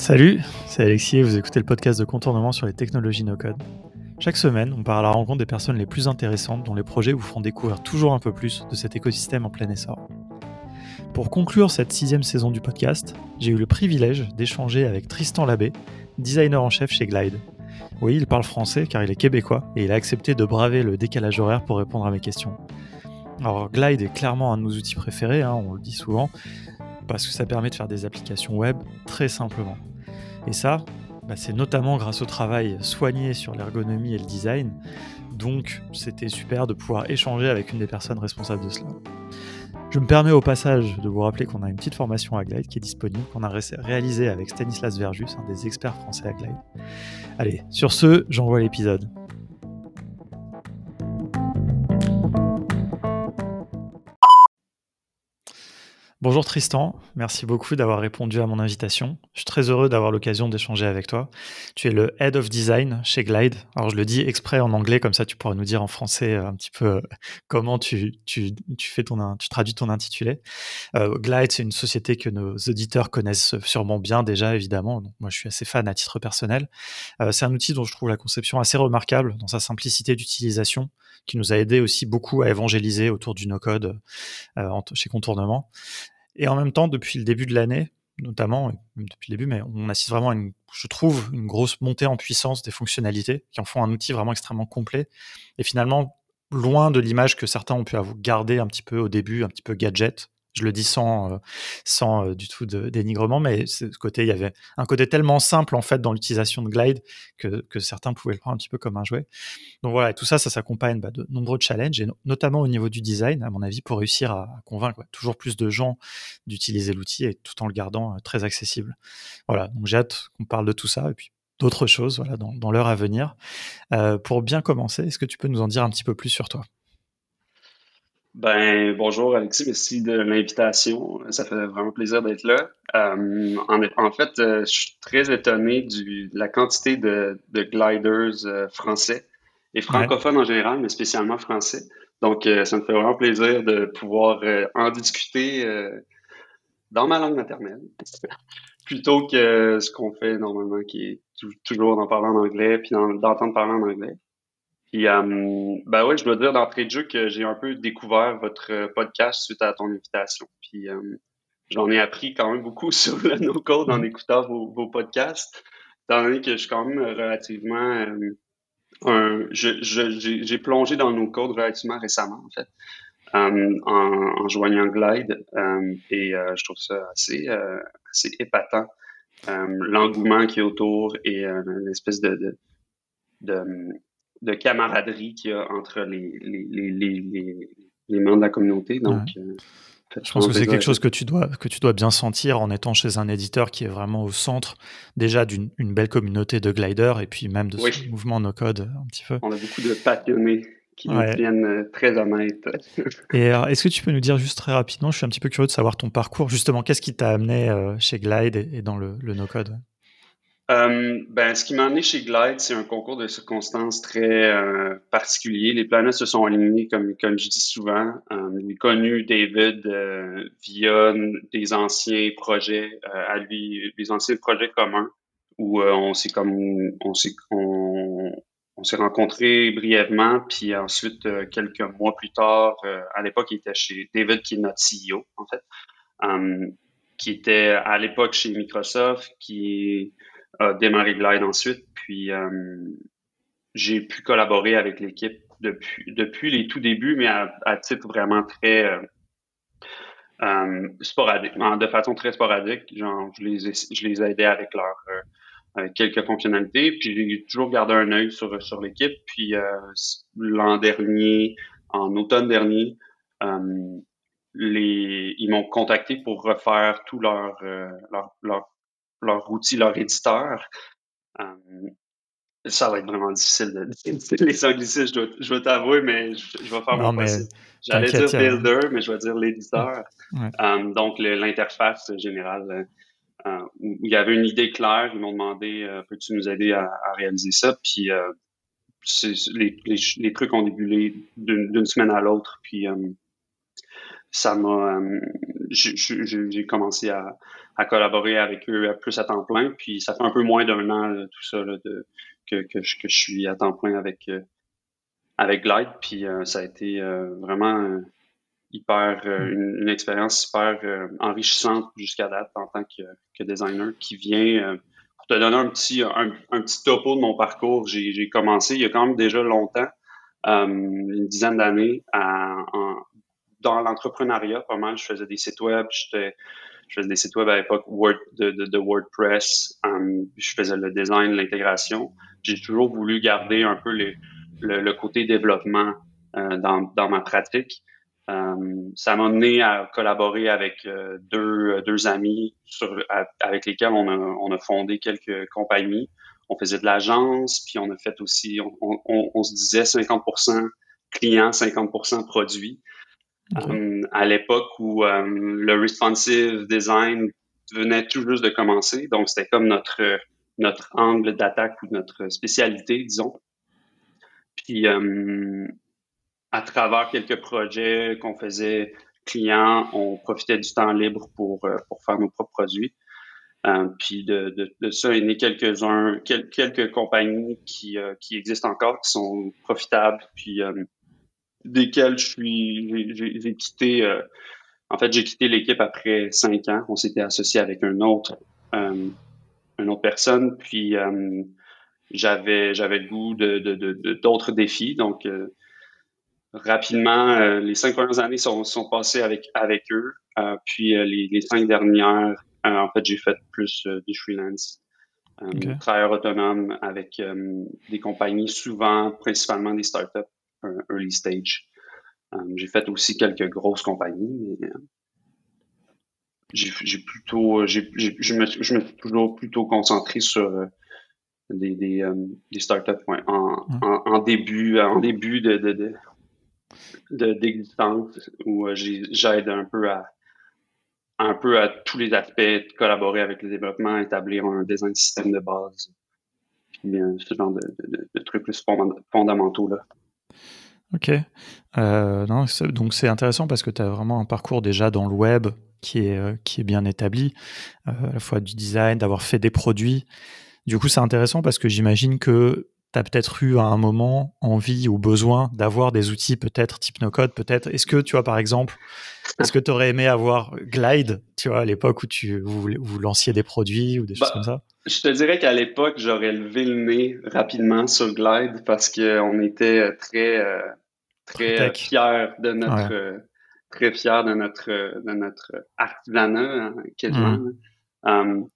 Salut, c'est Alexis et vous écoutez le podcast de contournement sur les technologies no-code. Chaque semaine, on part à la rencontre des personnes les plus intéressantes dont les projets vous feront découvrir toujours un peu plus de cet écosystème en plein essor. Pour conclure cette sixième saison du podcast, j'ai eu le privilège d'échanger avec Tristan Labbé, designer en chef chez Glide. Oui, il parle français car il est québécois et il a accepté de braver le décalage horaire pour répondre à mes questions. Alors Glide est clairement un de nos outils préférés, hein, on le dit souvent, parce que ça permet de faire des applications web très simplement. Et ça, bah, c'est notamment grâce au travail soigné sur l'ergonomie et le design. Donc c'était super de pouvoir échanger avec une des personnes responsables de cela. Je me permets au passage de vous rappeler qu'on a une petite formation à Glide qui est disponible, qu'on a réalisée avec Stanislas Verjus, un des experts français à Glide. Allez, sur ce, j'envoie l'épisode. Bonjour Tristan, merci beaucoup d'avoir répondu à mon invitation. Je suis très heureux d'avoir l'occasion d'échanger avec toi. Tu es le Head of Design chez Glide. Alors je le dis exprès en anglais, comme ça tu pourras nous dire en français euh, un petit peu euh, comment tu, tu, tu fais ton, tu traduis ton intitulé. Euh, Glide, c'est une société que nos auditeurs connaissent sûrement bien déjà, évidemment. Donc, moi je suis assez fan à titre personnel. C'est un outil dont je trouve la conception assez remarquable dans sa simplicité d'utilisation, qui nous a aidé aussi beaucoup à évangéliser autour du no-code euh, chez Contournement. Et en même temps, depuis le début de l'année, notamment, depuis le début, mais on assiste vraiment à une, je trouve, une grosse montée en puissance des fonctionnalités qui en font un outil vraiment extrêmement complet. Et finalement, loin de l'image que certains ont pu garder un petit peu au début, un petit peu gadget, je le dis sans, euh, sans euh, du tout de, dénigrement, mais ce côté, il y avait un côté tellement simple en fait dans l'utilisation de Glide que, certains pouvaient le prendre un petit peu comme un jouet. Donc voilà, tout ça, ça s'accompagne bah, de nombreux challenges, et notamment au niveau du design, à mon avis, pour réussir à, convaincre toujours plus de gens d'utiliser l'outil et tout en le gardant euh, très accessible. Voilà, donc j'ai hâte qu'on parle de tout ça et puis d'autres choses voilà, dans, l'heure à venir. Pour bien commencer, est-ce que tu peux nous en dire un petit peu plus sur toi? Ben, bonjour Alexis, merci de l'invitation. Ça fait vraiment plaisir d'être là. Euh, en, en, fait, euh, je suis très étonné du, de la quantité de, de gliders euh, français et francophones en général, mais spécialement français. Donc, ça me fait vraiment plaisir de pouvoir en discuter dans ma langue maternelle, plutôt que ce qu'on fait normalement, qui est toujours d'en parler en anglais, puis d'entendre parler en anglais. Puis, euh, ben ouais, je dois dire d'entrée de jeu que j'ai un peu découvert votre euh, podcast suite à ton invitation. Puis, euh, j'en ai appris quand même beaucoup sur le no-code en mm-hmm. écoutant vos, vos, podcasts, étant donné que je suis quand même relativement... un, j'ai plongé dans le no-code relativement récemment, en fait, en, en, joignant Glide. et je trouve ça assez, assez épatant. L'engouement qui est autour et l'espèce de, de, de de camaraderie qu'il y a entre les, les, les, les, membres de la communauté. Donc, euh, je pense que c'est quelque chose que tu, dois, que tu dois bien sentir en étant chez un éditeur qui est vraiment au centre déjà d'une belle communauté de gliders et puis même de ce mouvement no-code un petit peu. On a beaucoup de passionnés qui nous viennent euh, très honnêtes. et est-ce que tu peux nous dire juste très rapidement, je suis un petit peu curieux de savoir ton parcours, justement, qu'est-ce qui t'a amené euh, chez Glide et, dans le, le no-code euh, ben, ce qui m'a amené chez Glide, c'est un concours de circonstances très euh, particulier. Les planètes se sont alignées, comme, comme je dis souvent. Euh, j'ai connu David euh, via des anciens projets des anciens projets communs où on s'est comme on s'est on s'est rencontrés brièvement, puis ensuite quelques mois plus tard, à l'époque, il était chez David, qui est notre CEO en fait, qui était à l'époque chez Microsoft, qui a démarré Glide ensuite. Puis euh, j'ai pu collaborer avec l'équipe depuis, depuis les tout débuts, mais à, titre vraiment très euh, euh, sporadique, de façon très sporadique. Genre, je les ai, je les ai aidés avec leur quelques fonctionnalités. Puis j'ai toujours gardé un œil sur, sur l'équipe. Puis l'an dernier, en automne dernier, les, ils m'ont contacté pour refaire tout leur, leur, leur outil, leur éditeur. Euh, ça va être vraiment difficile de les anglicismes, je dois, je dois t'avouer, mais je, vais faire mon possible. J'allais dire builder, mais je vais dire l'éditeur. Euh, donc, l'interface générale, euh, où il y avait une idée claire, ils m'ont demandé peux-tu nous aider à, réaliser ça? Puis, les, les, les, trucs ont débuté d'une semaine à l'autre. Puis, ça m'a j'ai commencé à, à, collaborer avec eux plus à temps plein. Puis ça fait un peu moins d'un an, tout ça, de, que, que, je, que je suis à temps plein avec, avec Glide. Puis ça a été vraiment hyper une, expérience hyper enrichissante jusqu'à date en tant que, que designer qui vient pour te donner un petit un, un, petit topo de mon parcours j'ai commencé il y a quand même déjà longtemps une dizaine d'années dans l'entrepreneuriat, pas mal. Je faisais des sites web, je faisais des sites web à l'époque de, WordPress, um, je faisais le design, l'intégration. J'ai toujours voulu garder un peu le, côté développement euh, dans, ma pratique. Um, ça m'a amené à collaborer avec euh, deux, amis avec lesquels on a, on a fondé quelques compagnies on faisait de l'agence, puis on a fait aussi, on, se disait 50% clients, 50% produits. Euh, à l'époque où euh, le responsive design venait tout juste de commencer, donc c'était comme notre notre angle d'attaque ou notre spécialité, disons. Puis euh, à travers quelques projets qu'on faisait clients, on profitait du temps libre pour pour faire nos propres produits. Puis de, de, de, ça est né quelques-uns, quelques compagnies qui, euh, qui existent encore, qui sont profitables, puis euh, desquelles je suis, j'ai quitté, en fait, j'ai quitté l'équipe après cinq ans. On s'était associé avec un autre, une autre personne, puis j'avais, j'avais le goût de, d'autres défis, donc rapidement, les cinq premières années sont, sont passées avec, avec eux, puis les, les cinq dernières euh, en fait, j'ai fait plus euh, du freelance. Euh, travailleur autonome avec des compagnies, souvent, principalement des startups early stage. j'ai fait aussi quelques grosses compagnies, mais j'ai plutôt, j'ai, je, me, je me suis toujours plutôt concentré sur des, des, des startups en, en, en, début, en début de, de, de, d'existence où j'aide un peu à, un peu à tous les aspects, de collaborer avec le développement, établir un design système de base, puis euh, ce genre de, trucs plus fondamentaux là. Ok. Euh, non, donc c'est intéressant parce que tu as vraiment un parcours déjà dans le web qui est, euh, qui est bien établi, à la fois du design, d'avoir fait des produits. Du coup, c'est intéressant parce que j'imagine que tu as peut-être eu à un moment envie ou besoin d'avoir des outils peut-être type no-code, peut-être. Est-ce que tu vois par exemple, est-ce que tu aurais aimé avoir Glide, tu vois, à l'époque où tu, vous, vous, lanciez des produits ou des choses bah, comme ça? Je te dirais qu'à l'époque, j'aurais levé le nez rapidement sur Glide parce qu'on était euh, très, euh, très fiers de notre, euh, très fiers de notre, de notre artisanat, hein, quasiment. Mmh. Um,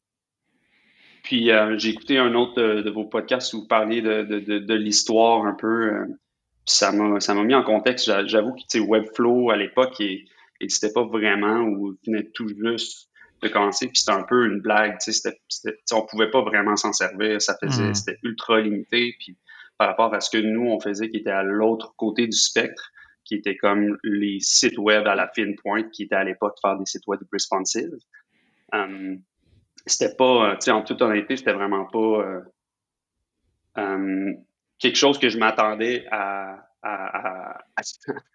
puis euh, j'ai écouté un autre de, vos podcasts où vous parliez de, de, de, l'histoire un peu. Euh, ça m'a ça m'a mis en contexte. J'avoue que Webflow à l'époque n'existait pas vraiment ou venait tout juste de commencer. Puis c'était un peu une blague. C'était, on pouvait pas vraiment s'en servir. Ça faisait hmm. c'était ultra limité. Puis par rapport à ce que nous on faisait qui était à l'autre côté du spectre, qui était comme les sites web à la fine pointe, qui était à l'époque faire des sites web responsive. Um, c'était pas, euh, tu sais, en toute honnêteté, c'était vraiment pas euh, euh, quelque chose que je m'attendais à, à, à,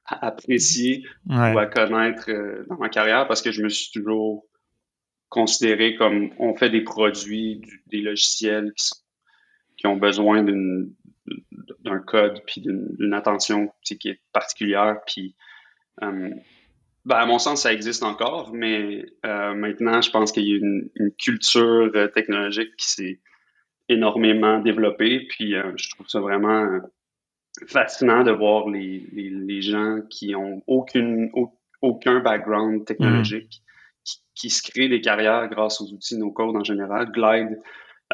apprécier ou à connaître dans ma carrière parce que je me suis toujours considéré comme on fait des produits, des logiciels qui, sont, qui ont besoin d'un code puis d'une attention qui est particulière puis ben, à mon sens, ça existe encore, mais euh, maintenant, je pense qu'il y a une, culture euh, technologique qui s'est énormément développée. Puis euh, je trouve ça vraiment fascinant de voir les, les, gens qui ont aucune, aucun background technologique, mm. Qui, se créent des carrières grâce aux outils no-code en général, Glide,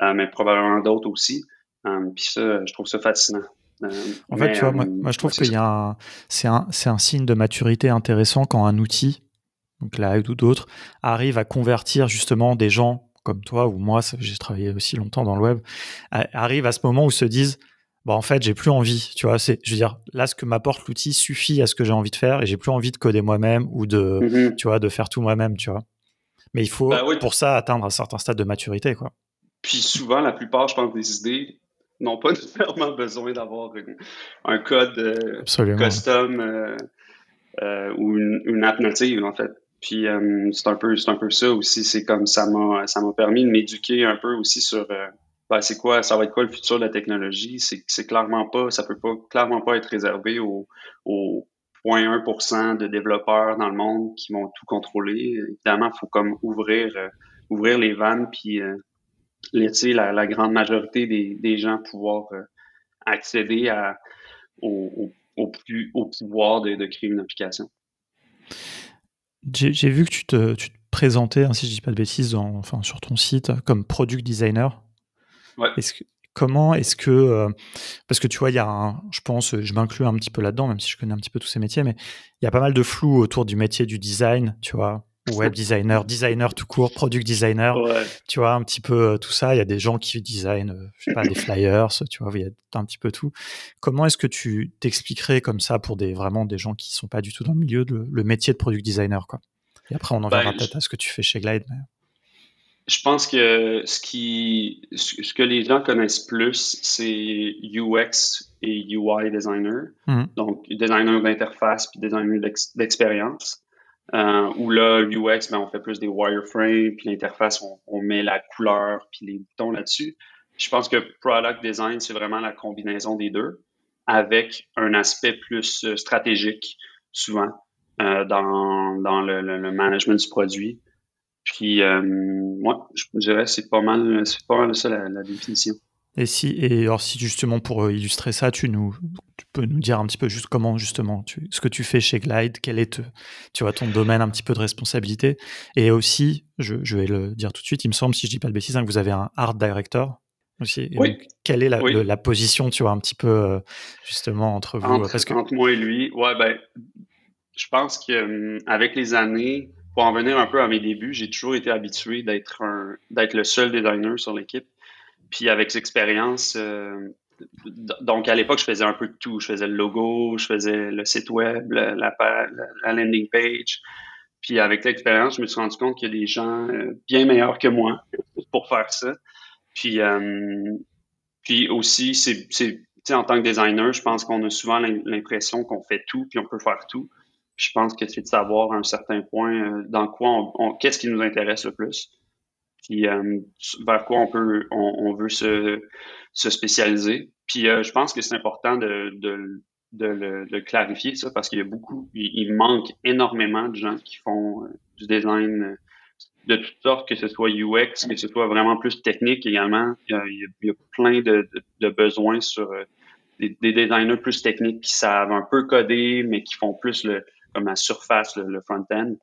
mais probablement d'autres aussi. puis ça, je trouve ça fascinant. Euh, en fait, tu vois, moi, euh, je trouve a c'est un, un, signe de maturité intéressant quand un outil, donc Live ou d'autres, arrive à convertir justement des gens comme toi ou moi, j'ai travaillé aussi longtemps dans le web, arrive à ce moment où se disent, bah en fait, j'ai plus envie, tu vois, c'est, je veux dire, là, ce que m'apporte l'outil suffit à ce que j'ai envie de faire et j'ai plus envie de coder moi-même ou de, mm-hmm. tu vois, de faire tout moi-même, tu vois. Mais il faut, bah pour ça, atteindre un certain stade de maturité, quoi. Puis souvent, la plupart, je pense, des idées n'ont pas nécessairement besoin d'avoir un code euh, custom euh, euh, ou une, app native, en fait. Puis c'est un peu c'est un peu ça aussi. C'est comme ça m'a ça m'a permis de m'éduquer un peu aussi sur ben, c'est quoi, ça va être quoi le futur de la technologie? C'est, c'est clairement pas, ça peut pas, clairement pas être réservé aux, aux 0.1% de développeurs dans le monde qui vont tout contrôler. Évidemment, il faut comme ouvrir, euh, ouvrir les vannes puis euh, laisser la, la, grande majorité des, des gens pouvoir euh, accéder à, au, au, plus, au pouvoir de, de créer une application. J'ai, vu que tu te, tu te présentais, hein, si je dis pas de bêtises, enfin, sur ton site comme product designer. Est-ce que, comment est-ce que, euh, parce que tu vois, il y a un, je pense, je m'inclus un petit peu là-dedans, même si je connais un petit peu tous ces métiers, mais il y a pas mal de flou autour du métier du design, tu vois, web designer, designer tout court, product designer, tu vois, un petit peu euh, tout ça. Il y a des gens qui designent, euh, je sais pas, des flyers, tu vois, il y a un petit peu tout. Comment est-ce que tu t'expliquerais comme ça pour des vraiment des gens qui sont pas du tout dans le milieu de, le métier de product designer, quoi? Et après, on en verra ben, peut-être à ce que tu fais chez Glide. Mais je pense que ce qui, ce que les gens connaissent plus, c'est UX et UI designer. Mm-hmm. Donc, designer d'interface puis designer d'expérience. Euh, où là, l'UX, ben, on fait plus des wireframes, puis l'interface, on, on, met la couleur puis les boutons là-dessus. Je pense que product design, c'est vraiment la combinaison des deux, avec un aspect plus euh, stratégique, souvent, euh, dans, dans le, le, management du produit. Puis, euh, moi, je dirais c'est pas mal, c'est pas mal ça la, définition. Et si, et alors si justement pour euh, illustrer ça, tu nous, tu peux nous dire un petit peu juste comment justement tu, ce que tu fais chez Glide, quel est, tu vois, ton domaine un petit peu de responsabilité, et aussi, je, je vais le dire tout de suite, il me semble, si je dis pas de bêtises, hein, que vous avez un art director aussi. Oui. quelle est la, la, position, tu vois, un petit peu euh, justement entre vous, entre, parce que... entre moi et lui, ouais, ben, je pense qu'avec les années, pour en venir un peu à mes débuts, j'ai toujours été habitué d'être un d'être le seul designer sur l'équipe. Puis avec l'expérience, euh, donc à l'époque, je faisais un peu de tout. Je faisais le logo, je faisais le site web, la, la, landing page. Puis avec l'expérience, je me suis rendu compte qu'il y a des gens euh, bien meilleurs que moi pour faire ça. Puis, euh, puis aussi, c'est, en tant que designer, je pense qu'on a souvent l'impression qu'on fait tout, puis on peut faire tout je pense que c'est de savoir à un certain point euh, dans quoi on, qu'est-ce qui nous intéresse le plus, puis euh, vers quoi on peut, on, veut se, se spécialiser. Puis euh, je pense que c'est important de, de, de, le, clarifier ça parce qu'il y a beaucoup, il, manque énormément de gens qui font du design de toutes sortes, que ce soit UX, que ce soit vraiment plus technique également. Il y a, plein de, de, besoins sur des, des, designers plus techniques qui savent un peu coder, mais qui font plus le, comme la surface, le, front-end.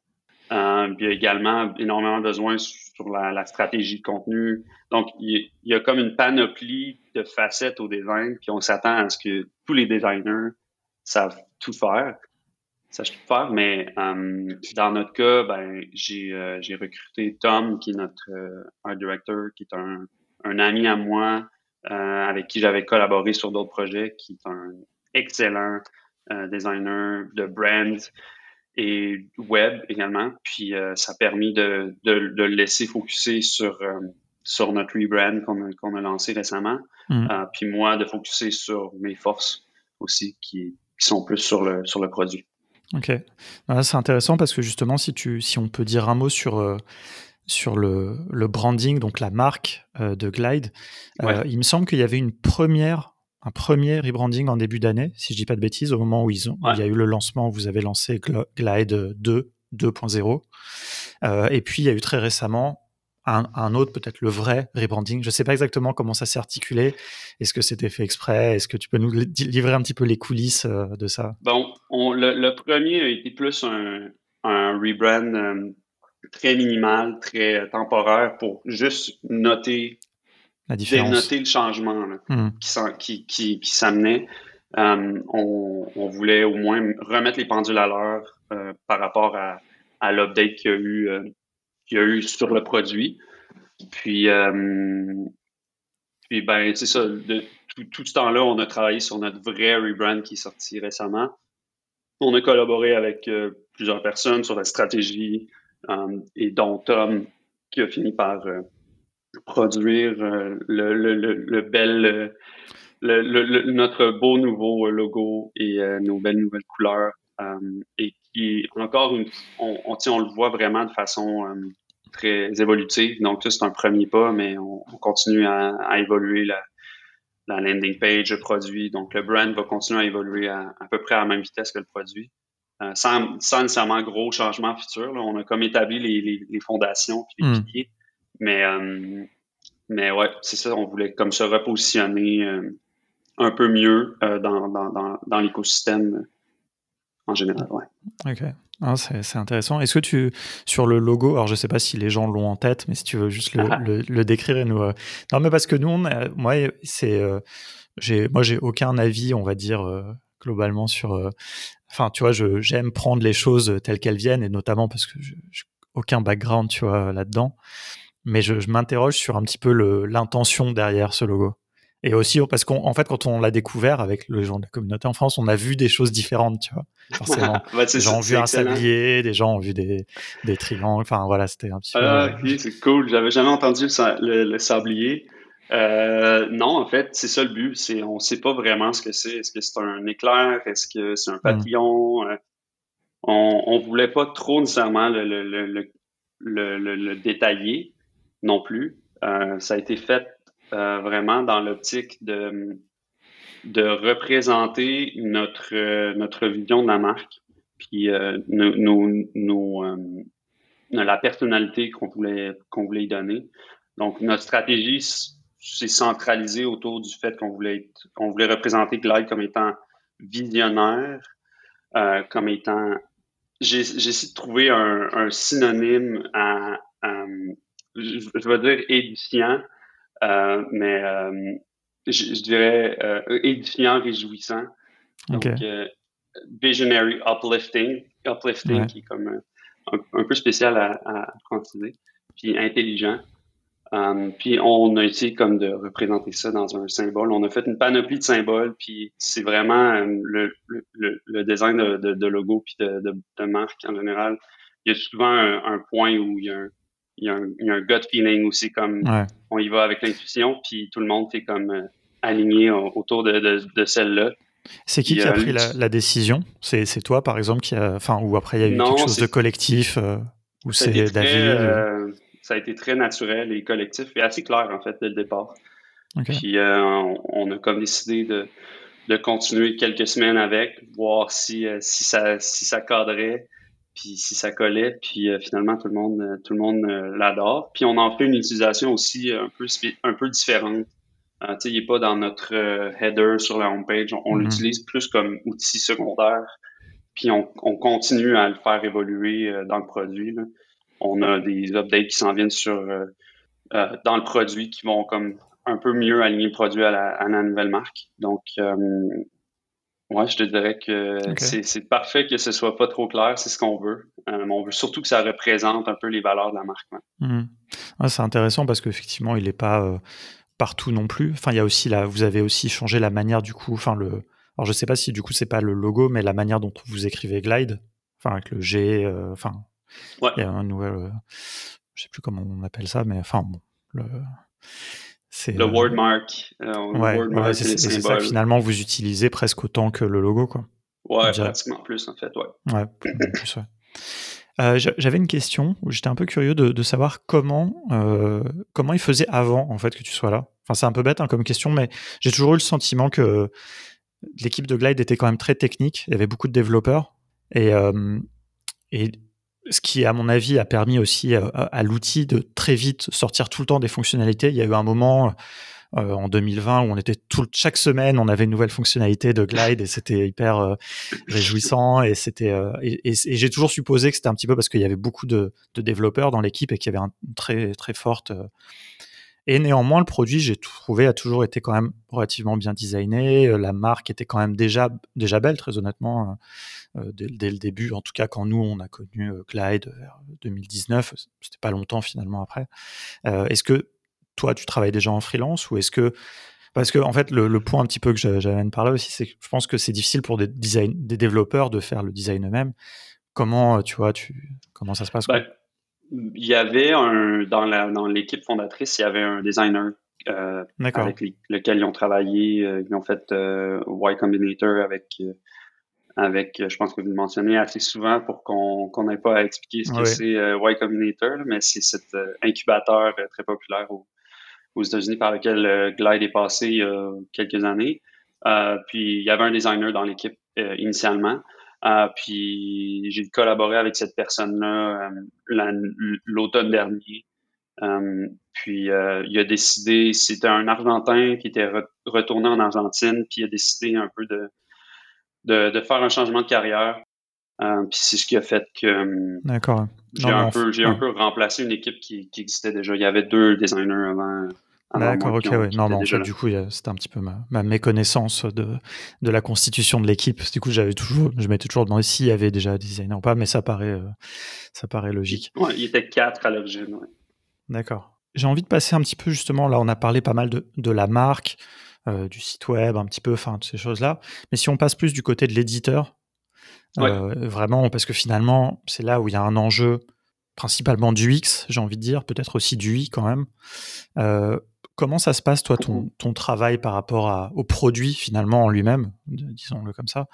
Euh, puis il y a également énormément besoin sur la, stratégie de contenu. Donc, il, y a comme une panoplie de facettes au design, puis on s'attend à ce que tous les designers savent tout faire, tout faire, mais euh, dans notre cas, ben, j'ai euh, recruté Tom, qui est notre art director, qui est un ami à moi, avec qui j'avais collaboré sur d'autres projets, qui est un excellent designer de brand et web également. Puis euh, ça a permis de, de, de, le laisser focuser sur, euh, sur notre rebrand qu'on a, qu'on a lancé récemment. Mm. Euh, puis moi, de focuser sur mes forces aussi qui, qui sont plus sur le, sur le produit. Ok. C'est intéressant parce que justement, si, tu, si on peut dire un mot sur, sur le, le branding, donc la marque de Glide, il me semble qu'il y avait une première un premier rebranding en début d'année, si je dis pas de bêtises, au moment où, ils ont, il y a eu le lancement, vous avez lancé Glide 2, 2.0. Euh, et puis, il y a eu très récemment un, autre, peut-être le vrai rebranding. Je ne sais pas exactement comment ça s'est articulé. Est-ce que c'était fait exprès? Est-ce que tu peux nous livrer un petit peu les coulisses euh, de ça? Bon, le, premier a été plus un, un rebrand euh, très minimal, très temporaire pour juste noter la Dénoter le changement hmm. qui, qui, qui, s'amenait. Euh, on, voulait au moins remettre les pendules à l'heure euh, par rapport à, à l'update qu'il y a eu euh, y a eu sur le produit. Puis, puis ben c'est ça. De, tout, tout, ce temps-là, on a travaillé sur notre vrai rebrand qui est sorti récemment. On a collaboré avec plusieurs personnes sur la stratégie et dont Tom qui a fini par produire euh, le, le, le, bel, euh, le, notre beau nouveau logo et euh, nos belles nouvelles couleurs et Puis encore une on, on, on le voit vraiment de façon très évolutive. Donc, ça, c'est un premier pas, mais on, continue à, évoluer la, landing page, le produit. Donc, le brand va continuer à évoluer à, peu près à la même vitesse que le produit. Euh, sans, sans, nécessairement gros changements futurs. On a comme établi les, fondations puis les hmm. piliers. Mais, euh, mais ouais, c'est ça, on voulait comme se repositionner euh, un peu mieux dans, dans, dans l'écosystème en général. Ouais. OK. Ah, c'est intéressant. Est-ce que tu, sur le logo, alors je sais pas si les gens l'ont en tête, mais si tu veux juste le, le, décrire et nous. Euh, non, mais parce que nous, on moi, c'est, euh, j'ai, moi, j'ai aucun avis, on va dire, euh, globalement sur. Enfin, tu vois, je, j'aime prendre les choses telles qu'elles viennent, et notamment parce que je, aucun background, tu vois, là-dedans. Mais je, je m'interroge sur un petit peu l'intention derrière ce logo. Et aussi parce qu'en fait, quand on l'a découvert avec les gens de la communauté en France, on a vu des choses différentes, tu vois. Forcément, bah, des gens ont vu un sablier, des gens ont vu des, des triangles. Enfin voilà, c'était un petit ah, peu. c'est cool. J'avais jamais entendu le, sablier. Euh, non, en fait, c'est ça le but. C'est on sait pas vraiment ce que c'est. Est-ce que c'est un éclair? Est-ce que c'est un hmm. papillon? Euh, On, on voulait pas trop nécessairement le, le, le, le, le détailler non plus. Euh, ça a été fait euh, vraiment dans l'optique de, de représenter notre, euh, notre vision de la marque, puis euh, la personnalité qu'on voulait, qu'on voulait y donner. Donc, notre stratégie s'est centralisée autour du fait qu'on voulait, on voulait représenter Glide comme étant visionnaire, comme étant j'ai essayé de trouver un, synonyme à, je, je, veux dire édifiant, euh, mais euh, je, dirais euh, édifiant, réjouissant. Donc, visionary uplifting, uplifting qui est comme un, peu spécial à, à puis intelligent. puis on a essayé comme de représenter ça dans un symbole. On a fait une panoplie de symboles, puis c'est vraiment le, le, le, design de, de, logo puis de, de, marque en général. Il y a souvent un, un point où il y a un, il y, a un, il y a un gut feeling aussi, comme on y va avec l'intuition, puis tout le monde est comme euh, aligné autour de, de, de celle-là. C'est qui qui a pris la, la décision? C'est toi, par exemple, qui a, enfin, ou après il y a eu quelque chose de collectif, euh, ou c'est David euh, Ça a été très naturel et collectif, et assez clair en fait dès le départ. Puis on, on, a comme décidé de, de continuer quelques semaines avec, voir si, si ça si ça cadrait, puis si ça collait, puis euh, finalement tout le monde euh, tout le monde euh, l'adore. Puis on en fait une utilisation aussi un peu un peu différente. tu sais, il n'est pas dans notre header sur la homepage. On, mhm. l'utilise plus comme outil secondaire. Puis on, on, continue à le faire évoluer dans le produit. Là. On a des updates qui s'en viennent sur dans le produit qui vont comme un peu mieux aligner le produit à la, à la nouvelle marque. Donc Ouais, je te dirais que c'est parfait que ce soit pas trop clair, c'est ce qu'on veut. Euh, on veut surtout que ça représente un peu les valeurs de la marque. Mhm. c'est intéressant parce qu'effectivement, il n'est pas euh, partout non plus. Enfin, il y a aussi là, vous avez aussi changé la manière du coup, enfin le. Alors je sais pas si du coup c'est pas le logo, mais la manière dont vous écrivez Glide, enfin avec le G, euh, enfin il y a un nouvel, je sais plus comment on appelle ça, mais enfin bon, le le euh, wordmark. Euh, c'est ça finalement vous utilisez presque autant que le logo, quoi. Ouais, pratiquement plus en fait, ouais. Ouais, plus, ouais. Euh, j'avais une question où j'étais un peu curieux de, savoir comment comment il faisait avant en fait que tu sois là. Enfin, c'est un peu bête hein, comme question, mais j'ai toujours eu le sentiment que l'équipe de Glide était quand même très technique. Il y avait beaucoup de développeurs et et ce qui, à mon avis, a permis aussi euh, à, l'outil de très vite sortir tout le temps des fonctionnalités. Il y a eu un moment euh, en 2020 où on était tout, chaque semaine, on avait une nouvelle fonctionnalité de Glide et c'était hyper euh, réjouissant. Et c'était et, j'ai toujours supposé que c'était un petit peu parce qu'il y avait beaucoup de, développeurs dans l'équipe et qu'il y avait une très très forte et néanmoins, le produit, j'ai trouvé, a toujours été quand même relativement bien designé. La marque était quand même déjà, déjà belle, très honnêtement. Euh, dès, le début, en tout cas quand nous on a connu euh, Clyde vers 2019, c'était pas longtemps finalement après. Euh, est-ce que toi tu travailles déjà en freelance ou est-ce que parce que en fait le, point un petit peu que j'avais parler aussi, c'est que je pense que c'est difficile pour des design, des développeurs de faire le design eux-mêmes. Comment tu vois, comment ça se passe Il y avait un dans la dans l'équipe fondatrice, il y avait un designer avec lequel ils ont travaillé, ils ont fait Y Combinator avec avec, je pense que vous le mentionnez assez souvent pour qu'on n'ait pas à expliquer ce que c'est Y Combinator, mais c'est cet incubateur très populaire aux États-Unis par lequel Glide est passé il y a quelques années. puis il y avait un designer dans l'équipe initialement. Puis j'ai collaboré avec cette personne-là l'automne dernier euh, puis euh, il a décidé, c'était un Argentin qui était retourné en Argentine, puis il a décidé un peu de, de, de faire un changement de carrière. Euh, puis c'est ce qui a fait que D'accord. j'ai un, peu, j'ai un peu remplacé une équipe qui, qui, existait déjà. Il y avait deux designers avant. D'accord, ok, oui. Non, non, du coup, c'était un petit peu ma, ma méconnaissance de, de la constitution de l'équipe. Du coup, j'avais toujours, je m'étais toujours demandé s'il y avait déjà des designers ou pas, mais ça paraît, ça paraît logique. Ouais, il était quatre à l'origine, ouais. D'accord. J'ai envie de passer un petit peu justement, là on a parlé pas mal de, de la marque, euh, du site web, un petit peu, enfin toutes ces choses-là. Mais si on passe plus du côté de l'éditeur, euh, vraiment, parce que finalement c'est là où il y a un enjeu principalement du X, j'ai envie de dire, peut-être aussi du I quand même. Comment ça se passe toi ton, ton travail par rapport à, au produit finalement en lui-même, disons-le comme ça,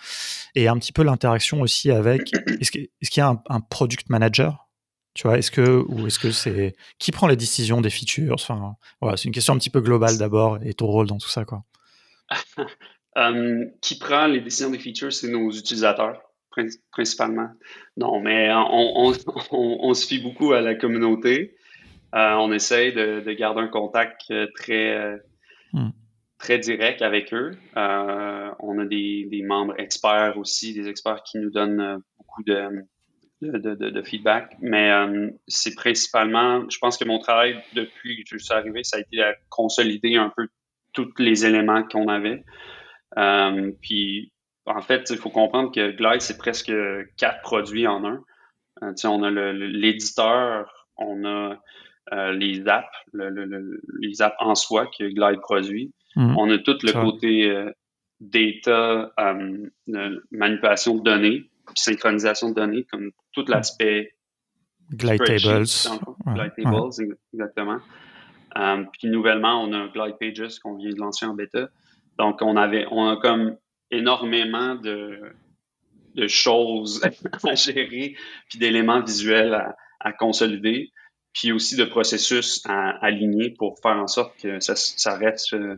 et un petit peu l'interaction aussi avec, est-ce qu'il y a un, un product manager tu vois, est-ce que ou est-ce que c'est qui prend les décisions des features Enfin, voilà, c'est une question un petit peu globale d'abord et ton rôle dans tout ça, quoi. Qui prend les décisions des features, c'est nos utilisateurs principalement. Non, mais on, on, se fie beaucoup à la communauté. Euh, on essaye de, garder un contact euh, très euh, hmm. très direct avec eux. on a des, des, membres experts aussi, des experts qui nous donnent beaucoup de de, de, de, feedback. Mais euh, c'est principalement, je pense que mon travail depuis que je suis arrivé, ça a été à consolider un peu tous les éléments qu'on avait. Euh, puis, en fait, il faut comprendre que Glide, c'est presque quatre produits en un. Euh, on a l'éditeur, on a euh, les apps, le, les apps en soi que Glide produit. Mhm. On a tout le côté euh, data, manipulation de données synchronisation de données, comme tout l'aspect Glide Tables. Glide Tables, exactement. Puis nouvellement, on a Glide Pages qu'on vient de lancer en bêta. Donc, on avait, on a comme énormément de, de choses à gérer, puis d'éléments visuels à, à, consolider, puis aussi de processus à aligner pour faire en sorte que ça, ça reste euh,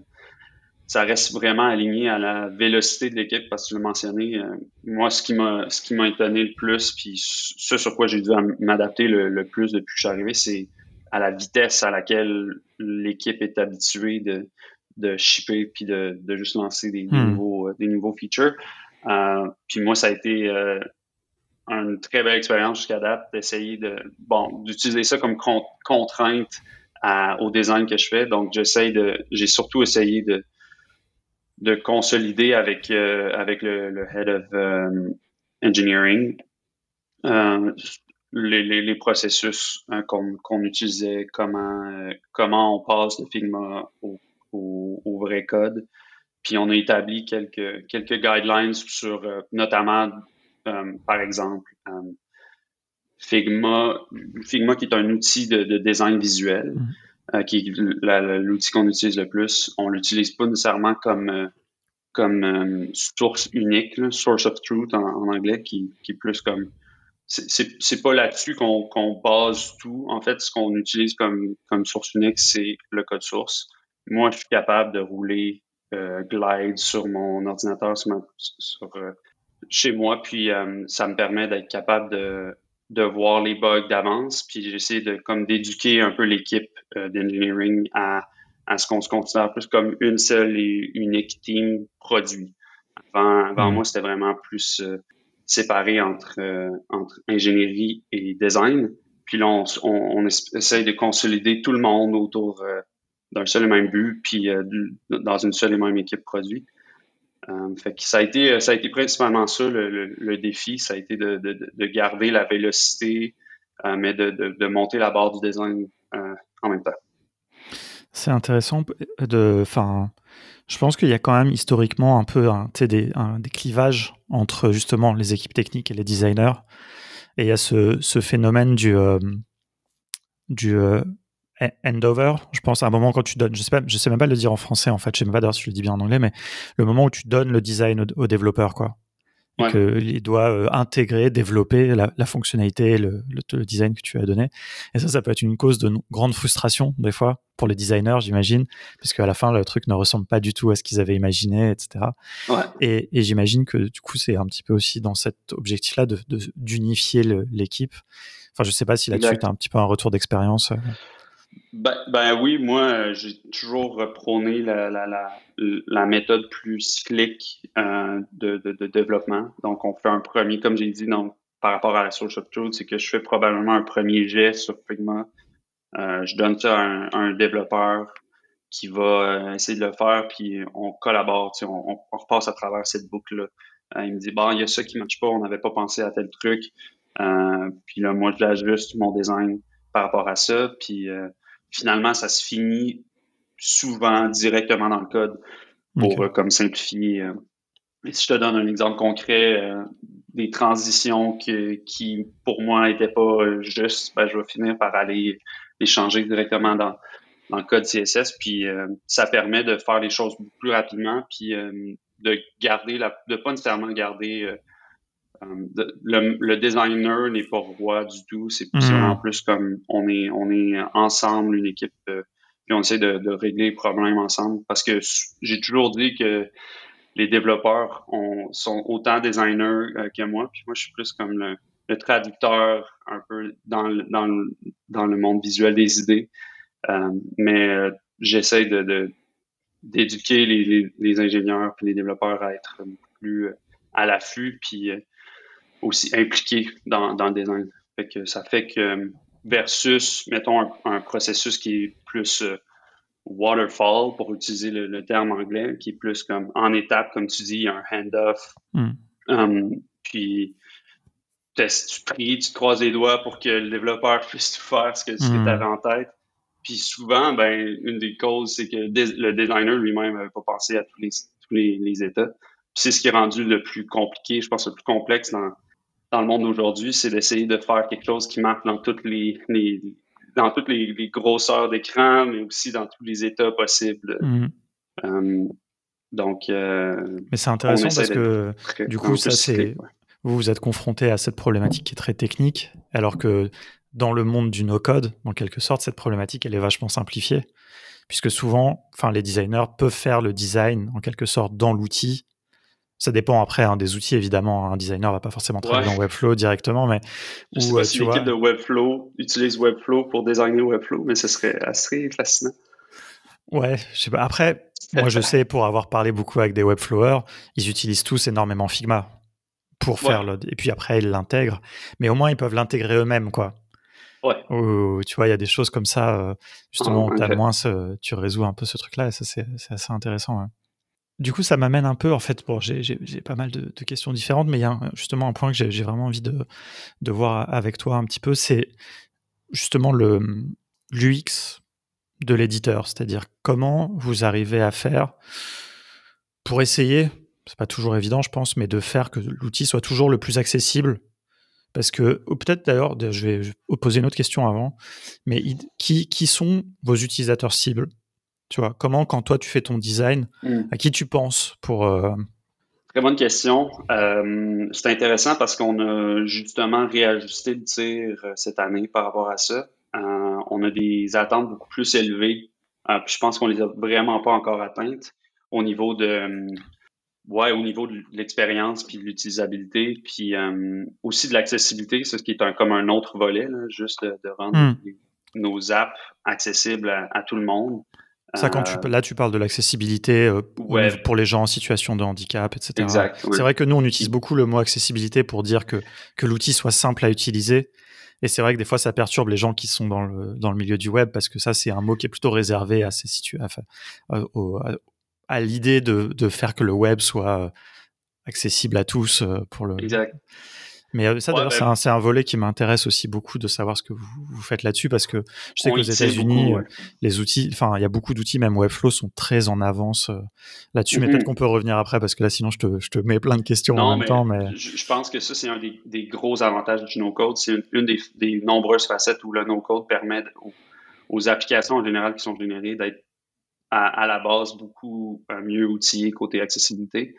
ça reste vraiment aligné à la vélocité de l'équipe parce que tu l'as mentionné. Euh, moi, ce qui m'a ce qui m'a étonné le plus, puis ce sur quoi j'ai dû m'adapter le, plus depuis que je suis arrivé, c'est à la vitesse à laquelle l'équipe est habituée de, de shipper puis de, de juste lancer des, hmm. nouveaux euh, des nouveaux features. Euh, puis moi, ça a été euh, une très belle expérience jusqu'à date d'essayer de bon d'utiliser ça comme contrainte au design que je fais. Donc, j'essaye de j'ai surtout essayé de de consolider avec, euh, avec le, Head of um, Engineering euh, les, les, processus hein, qu'on utilisait, comment, euh, comment on passe de Figma au, au, au, vrai code. Puis on a établi quelques, quelques guidelines sur notamment, par exemple, Figma, Figma qui est un outil de, de design visuel. Mm-hmm. Euh, qui est l'outil qu'on utilise le plus. On l'utilise pas nécessairement comme euh, comme euh, source unique, source of truth en, anglais, qui, qui, est plus comme c'est pas là-dessus qu'on qu'on base tout. En fait, ce qu'on utilise comme, comme source unique, c'est le code source. Moi, je suis capable de rouler Glide sur mon ordinateur, sur, sur chez moi, puis ça me permet d'être capable de de voir les bugs d'avance, puis j'essaie de comme d'éduquer un peu l'équipe euh, d'engineering à, à ce qu'on se considère plus comme une seule et unique team produit. Avant, avant mm. moi, c'était vraiment plus euh, séparé entre, euh, entre ingénierie et design. Puis là, on, on, essaie de consolider tout le monde autour d'un seul et même but, puis dans une seule et même équipe produit. Euh, ça a été ça a été principalement ça le, défi, ça a été de, de, garder la vélocité, euh, mais de, monter la barre du design euh, en même temps. C'est intéressant de, je pense qu'il y a quand même historiquement un peu des, un, des clivages entre justement les équipes techniques et les designers, et il y a ce, ce phénomène du du handover, je pense à un moment quand tu donnes, je sais pas, je sais même pas le dire en français en fait, je sais même pas d'ailleurs si je le dis bien en anglais, mais le moment où tu donnes le design au, développeur quoi. et qu'il doit euh, intégrer, développer la, fonctionnalité, le, le, design que tu as donné. Et ça, ça peut être une cause de grande frustration des fois pour les designers, j'imagine, puisque à la fin le truc ne ressemble pas du tout à ce qu'ils avaient imaginé, etc. Ouais. Et, et j'imagine que du coup c'est un petit peu aussi dans cet objectif-là de d'unifier l'équipe. Enfin, je sais pas si là-dessus tu as un petit peu un retour d'expérience. Euh. Ben, ben, oui, moi, j'ai toujours prôné la, la, la, la, méthode plus cyclique euh, de, de, de, développement. Donc, on fait un premier, comme j'ai dit donc, par rapport à la source of truth, c'est que je fais probablement un premier jet sur Figma. Euh, je donne ça à un, développeur qui va euh, essayer de le faire, puis on collabore, on, on, repasse à travers cette boucle-là. Euh, il me dit, bon, il y a ça qui marche pas, on n'avait pas pensé à tel truc. Euh, puis là, moi, je l'ajuste mon design par rapport à ça. Puis finalement, ça se finit souvent directement dans le code pour euh, comme simplifier. Euh. si je te donne un exemple concret, euh, des transitions qui, pour moi, n'étaient pas justes, ben, je vais finir par aller les changer directement dans, dans le code CSS. Puis ça permet de faire les choses beaucoup plus rapidement, puis de garder la, de pas nécessairement garder le, designer n'est pas roi du tout. C'est mm. vraiment plus comme on est, on est ensemble, une équipe, euh, puis on essaie de, régler les problèmes ensemble. Parce que j'ai toujours dit que les développeurs sont autant designers euh, que moi. Puis moi, je suis plus comme le, traducteur un peu dans le, dans, le, dans le monde visuel des idées. Euh, mais j'essaie de, d'éduquer les, les, ingénieurs et les développeurs à être plus à l'affût puis aussi impliqué dans, dans le design. Fait que ça fait que versus, mettons, un, processus qui est plus euh, waterfall, pour utiliser le, terme anglais, qui est plus comme en étape, comme tu dis, un hand-off. Um, puis tu pries, tu te croises les doigts pour que le développeur puisse tout faire ce que, tu hmm. avais en tête. Puis souvent, ben, une des causes, c'est que le designer lui-même n'avait pas pensé à tous les, tous les, les états. C'est ce qui est rendu le plus compliqué, je pense, le plus complexe dans, dans le monde d'aujourd'hui, c'est d'essayer de faire quelque chose qui marche dans toutes les, dans toutes les, grosseurs d'écran, mais aussi dans tous les états possibles. Mhm. Euh, donc, euh, mais c'est intéressant parce que du coup, ça c'est vous vous êtes confronté à cette problématique qui est très technique, alors que dans le monde du no-code, en quelque sorte, cette problématique elle est vachement simplifiée, puisque souvent, enfin, les designers peuvent faire le design en quelque sorte dans l'outil ça dépend après hein, des outils, évidemment. Un designer va pas forcément travailler dans Webflow directement, mais. Je sais pas euh, si l'équipe de Webflow utilise Webflow pour designer Webflow, mais ce serait assez fascinant. Ouais, je sais pas. Après, moi, je sais, pour avoir parlé beaucoup avec des Webflowers, ils utilisent tous énormément Figma pour faire le. Et puis après, ils l'intègrent. Mais au moins, ils peuvent l'intégrer eux-mêmes, quoi. Ouais. tu vois, il y a des choses comme ça, euh, justement, ah, as moins ce, tu résous un peu ce truc-là, et ça, c'est assez intéressant. Ouais. Du coup, ça m'amène un peu, en fait, bon, j'ai pas mal de, questions différentes, mais il y a justement un point que j'ai vraiment envie de, voir avec toi un petit peu, c'est justement l'UX de l'éditeur, c'est-à-dire comment vous arrivez à faire pour essayer, c'est pas toujours évident, je pense, mais de faire que l'outil soit toujours le plus accessible. Parce que, peut-être d'ailleurs, je vais poser une autre question avant, mais qui sont vos utilisateurs cibles? Tu vois, comment, quand toi, tu fais ton design, hmm. à qui tu penses pour. Euh, Très bonne question. Euh, c'est intéressant parce qu'on a justement réajusté le tir euh, cette année par rapport à ça. on a des attentes beaucoup plus élevées. je pense qu'on les a vraiment pas encore atteintes au niveau de, ouais, au niveau de l'expérience puis de l'utilisabilité, puis aussi de l'accessibilité, ce qui est un, comme un autre volet, juste de, rendre hmm. nos apps accessibles à, tout le monde. Ça, quand tu, euh, là, tu parles de l'accessibilité euh, pour les gens en situation de handicap, etc. C'est vrai que nous, on utilise beaucoup le mot accessibilité pour dire que, que l'outil soit simple à utiliser. Et c'est vrai que des fois, ça perturbe les gens qui sont dans le, dans le milieu du web parce que ça, c'est un mot qui est plutôt réservé à, ces à, à l'idée de, de, faire que le web soit accessible à tous euh, pour le. Exact. Mais euh, ça, d'ailleurs, c'est un, volet qui m'intéresse aussi beaucoup de savoir ce que vous, faites là-dessus parce que je sais qu'aux États-Unis, euh, les outils, enfin, il y a beaucoup d'outils, même Webflow, sont très en avance euh, là-dessus. Mais peut-être mm-hmm. qu'on peut revenir après parce que là, sinon, je te, je te mets plein de questions en même temps. Mais je, pense que ça, c'est un des, gros avantages du no-code. C'est une, des, nombreuses facettes où le no-code permet aux, applications en général qui sont générées d'être à, la base beaucoup mieux outillées côté accessibilité.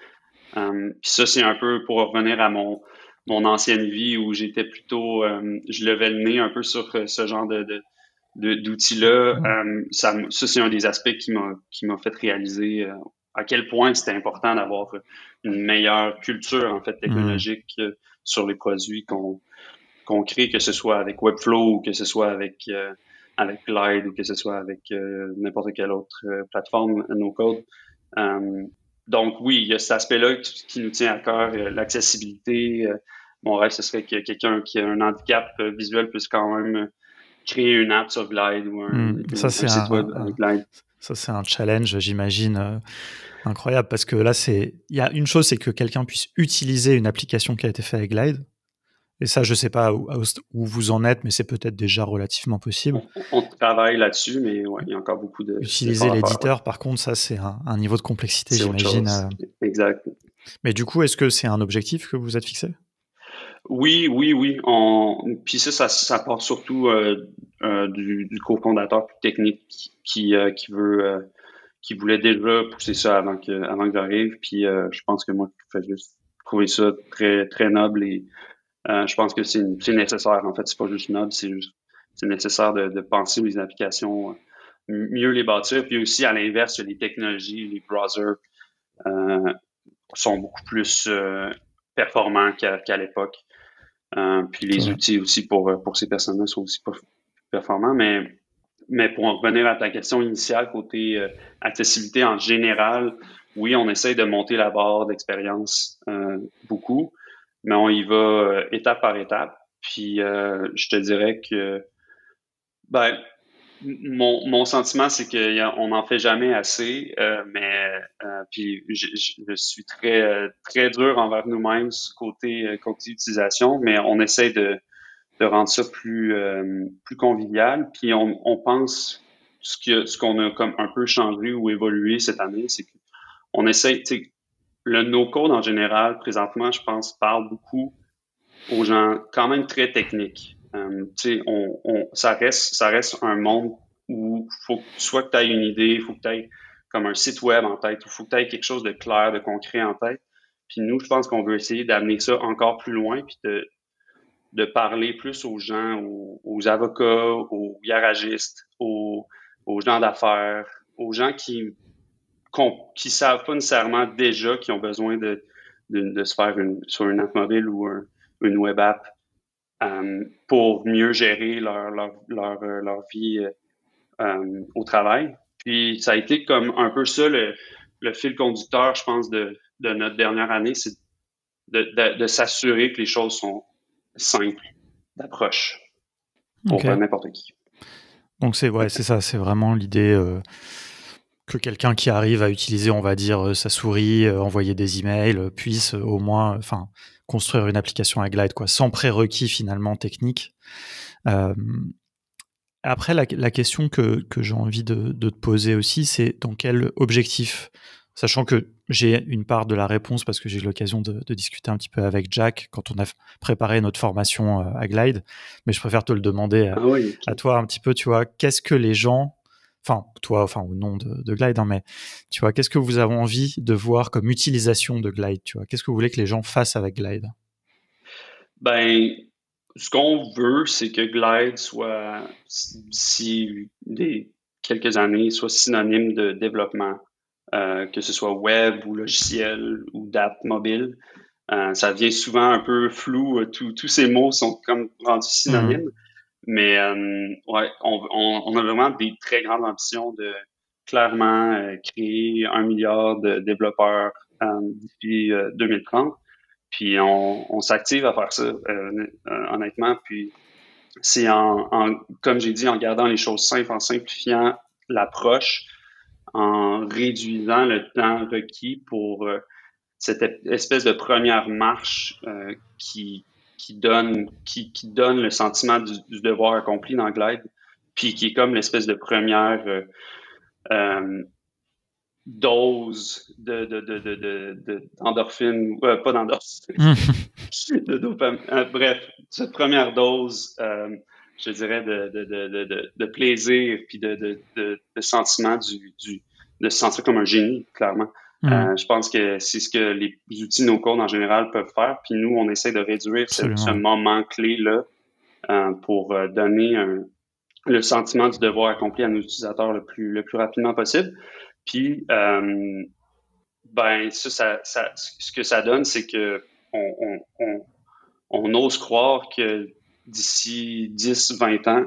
puis ça, c'est un peu pour revenir à mon, mon ancienne vie où j'étais plutôt, je levais le nez un peu sur ce genre de, d'outils-là. ça, ça c'est un des aspects qui m'a qui m'a fait réaliser à quel point c'était important d'avoir une meilleure culture en fait technologique sur les produits qu'on qu'on crée, que ce soit avec Webflow ou que ce soit avec avec Glide ou que ce soit avec euh, n'importe quelle autre euh, plateforme no code. Euh, donc oui, il y a cet aspect-là qui, nous tient à cœur, l'accessibilité. mon rêve, ce serait que quelqu'un qui a un handicap visuel puisse quand même créer une app sur Glide ou un, hmm, ça, c'est site web avec Glide. Ça, c'est un challenge, j'imagine, incroyable parce que là, c'est il y a une chose, c'est que quelqu'un puisse utiliser une application qui a été faite avec Glide. Et ça, je ne sais pas où, vous en êtes, mais c'est peut-être déjà relativement possible. On, travaille là-dessus, mais ouais, il y a encore beaucoup de. Utiliser l'éditeur, par contre, ça, c'est un, niveau de complexité, j'imagine. Euh. Exact. Mais du coup, est-ce que c'est un objectif que vous êtes fixé? Oui, oui, oui. Puis ça, ça, part surtout euh, euh, du, du co-fondateur technique qui, qui veut. qui voulait déjà pousser ça avant que, avant que j'arrive. Puis je pense que moi, je fais juste trouver ça très, très noble et euh, je pense que c'est nécessaire. En fait, c'est pas juste noble, c'est juste c'est nécessaire de, de, penser les applications, euh, mieux les bâtir. Puis aussi, à l'inverse, les technologies, les browsers euh, sont beaucoup plus euh, performants qu'à l'époque. Euh, puis les outils aussi pour, pour ces personnes-là sont aussi pas performants. Mais, mais pour en revenir à ta question initiale, côté accessibilité en général, oui, on essaye de monter la barre d'expérience beaucoup mais on y va euh, étape par étape. Puis euh, je te dirais que ben mon, mon sentiment c'est qu'on n'en fait jamais assez, euh, mais puis je, je, suis très très dur envers nous-mêmes côté côté utilisation, mais on essaie de de rendre ça plus plus convivial. Puis on, on pense ce que ce qu'on a comme un peu changé ou évolué cette année, c'est qu'on essaie, le no-code en général, présentement, je pense, parle beaucoup aux gens quand même très techniques. Euh, on, on, ça, reste, ça reste un monde où faut soit que tu aies une idée, faut que tu aies comme un site web en tête, il faut que tu aies quelque chose de clair, de concret en tête. Puis nous, je pense qu'on veut essayer d'amener ça encore plus loin, puis de, de parler plus aux gens, aux, avocats, aux garagistes, aux, aux gens d'affaires, aux gens qui qui savent pas nécessairement déjà qu'ils ont besoin de, de, de, se faire une, sur une app mobile ou une web app euh, pour mieux gérer leur, leur, leur, euh, leur vie euh, au travail. Puis ça a été comme un peu ça le, le fil conducteur, je pense, de, de notre dernière année, c'est de, de, de s'assurer que les choses sont simples d'approche pour n'importe qui. Donc c'est ouais, c'est ça, c'est vraiment l'idée. Euh que quelqu'un qui arrive à utiliser, on va dire, euh, sa souris, euh, envoyer des emails, euh, puisse au moins, enfin, construire une application à Glide, quoi, sans prérequis finalement technique. après, la, question que, j'ai envie de, te poser aussi, c'est dans quel objectif? Sachant que j'ai une part de la réponse parce que j'ai eu l'occasion de, discuter un petit peu avec Jack quand on a préparé notre formation à Glide, mais je préfère te le demander à, ah à toi un petit peu, tu vois, qu'est-ce que les gens enfin toi, enfin au nom de, Glide, hein, mais tu vois, qu'est-ce que vous avez envie de voir comme utilisation de Glide, tu vois, qu'est-ce que vous voulez que les gens fassent avec Glide? Ben, ce qu'on veut, c'est que Glide soit, d'ici des quelques années, soit synonyme de développement, euh, que ce soit web ou logiciel ou d'app mobile. Euh, ça devient souvent un peu flou. Euh, tous ces mots sont comme rendus synonymes. Mmh. Mais euh, ouais, on, on, on, a vraiment des très grandes ambitions de clairement euh, créer un milliard de développeurs euh, d'ici 2030. Puis on, on s'active à faire ça, honnêtement. Puis c'est en, en, comme j'ai dit, en gardant les choses simples, en simplifiant l'approche, en réduisant le temps requis pour cette espèce de première marche qui, qui donne, qui, qui donne le sentiment du, devoir accompli dans Glide, puis qui est comme l'espèce de première euh, euh dose de, de, de, de, d'endorphine, euh, pas d'endorphine, de dopamine. Euh, bref, cette première dose, je dirais, de, de, de, plaisir, puis de, de, de, sentiment du, du, de se sentir comme un génie, clairement. Hmm. je pense que c'est ce que les outils no-code en général peuvent faire. Puis nous, on essaie de réduire ce, moment clé-là pour donner le sentiment du devoir accompli à nos utilisateurs le plus, le plus rapidement possible. Puis, ben, ça, ça, ce que ça donne, c'est que on, on, on, ose croire que d'ici 10, 20 ans,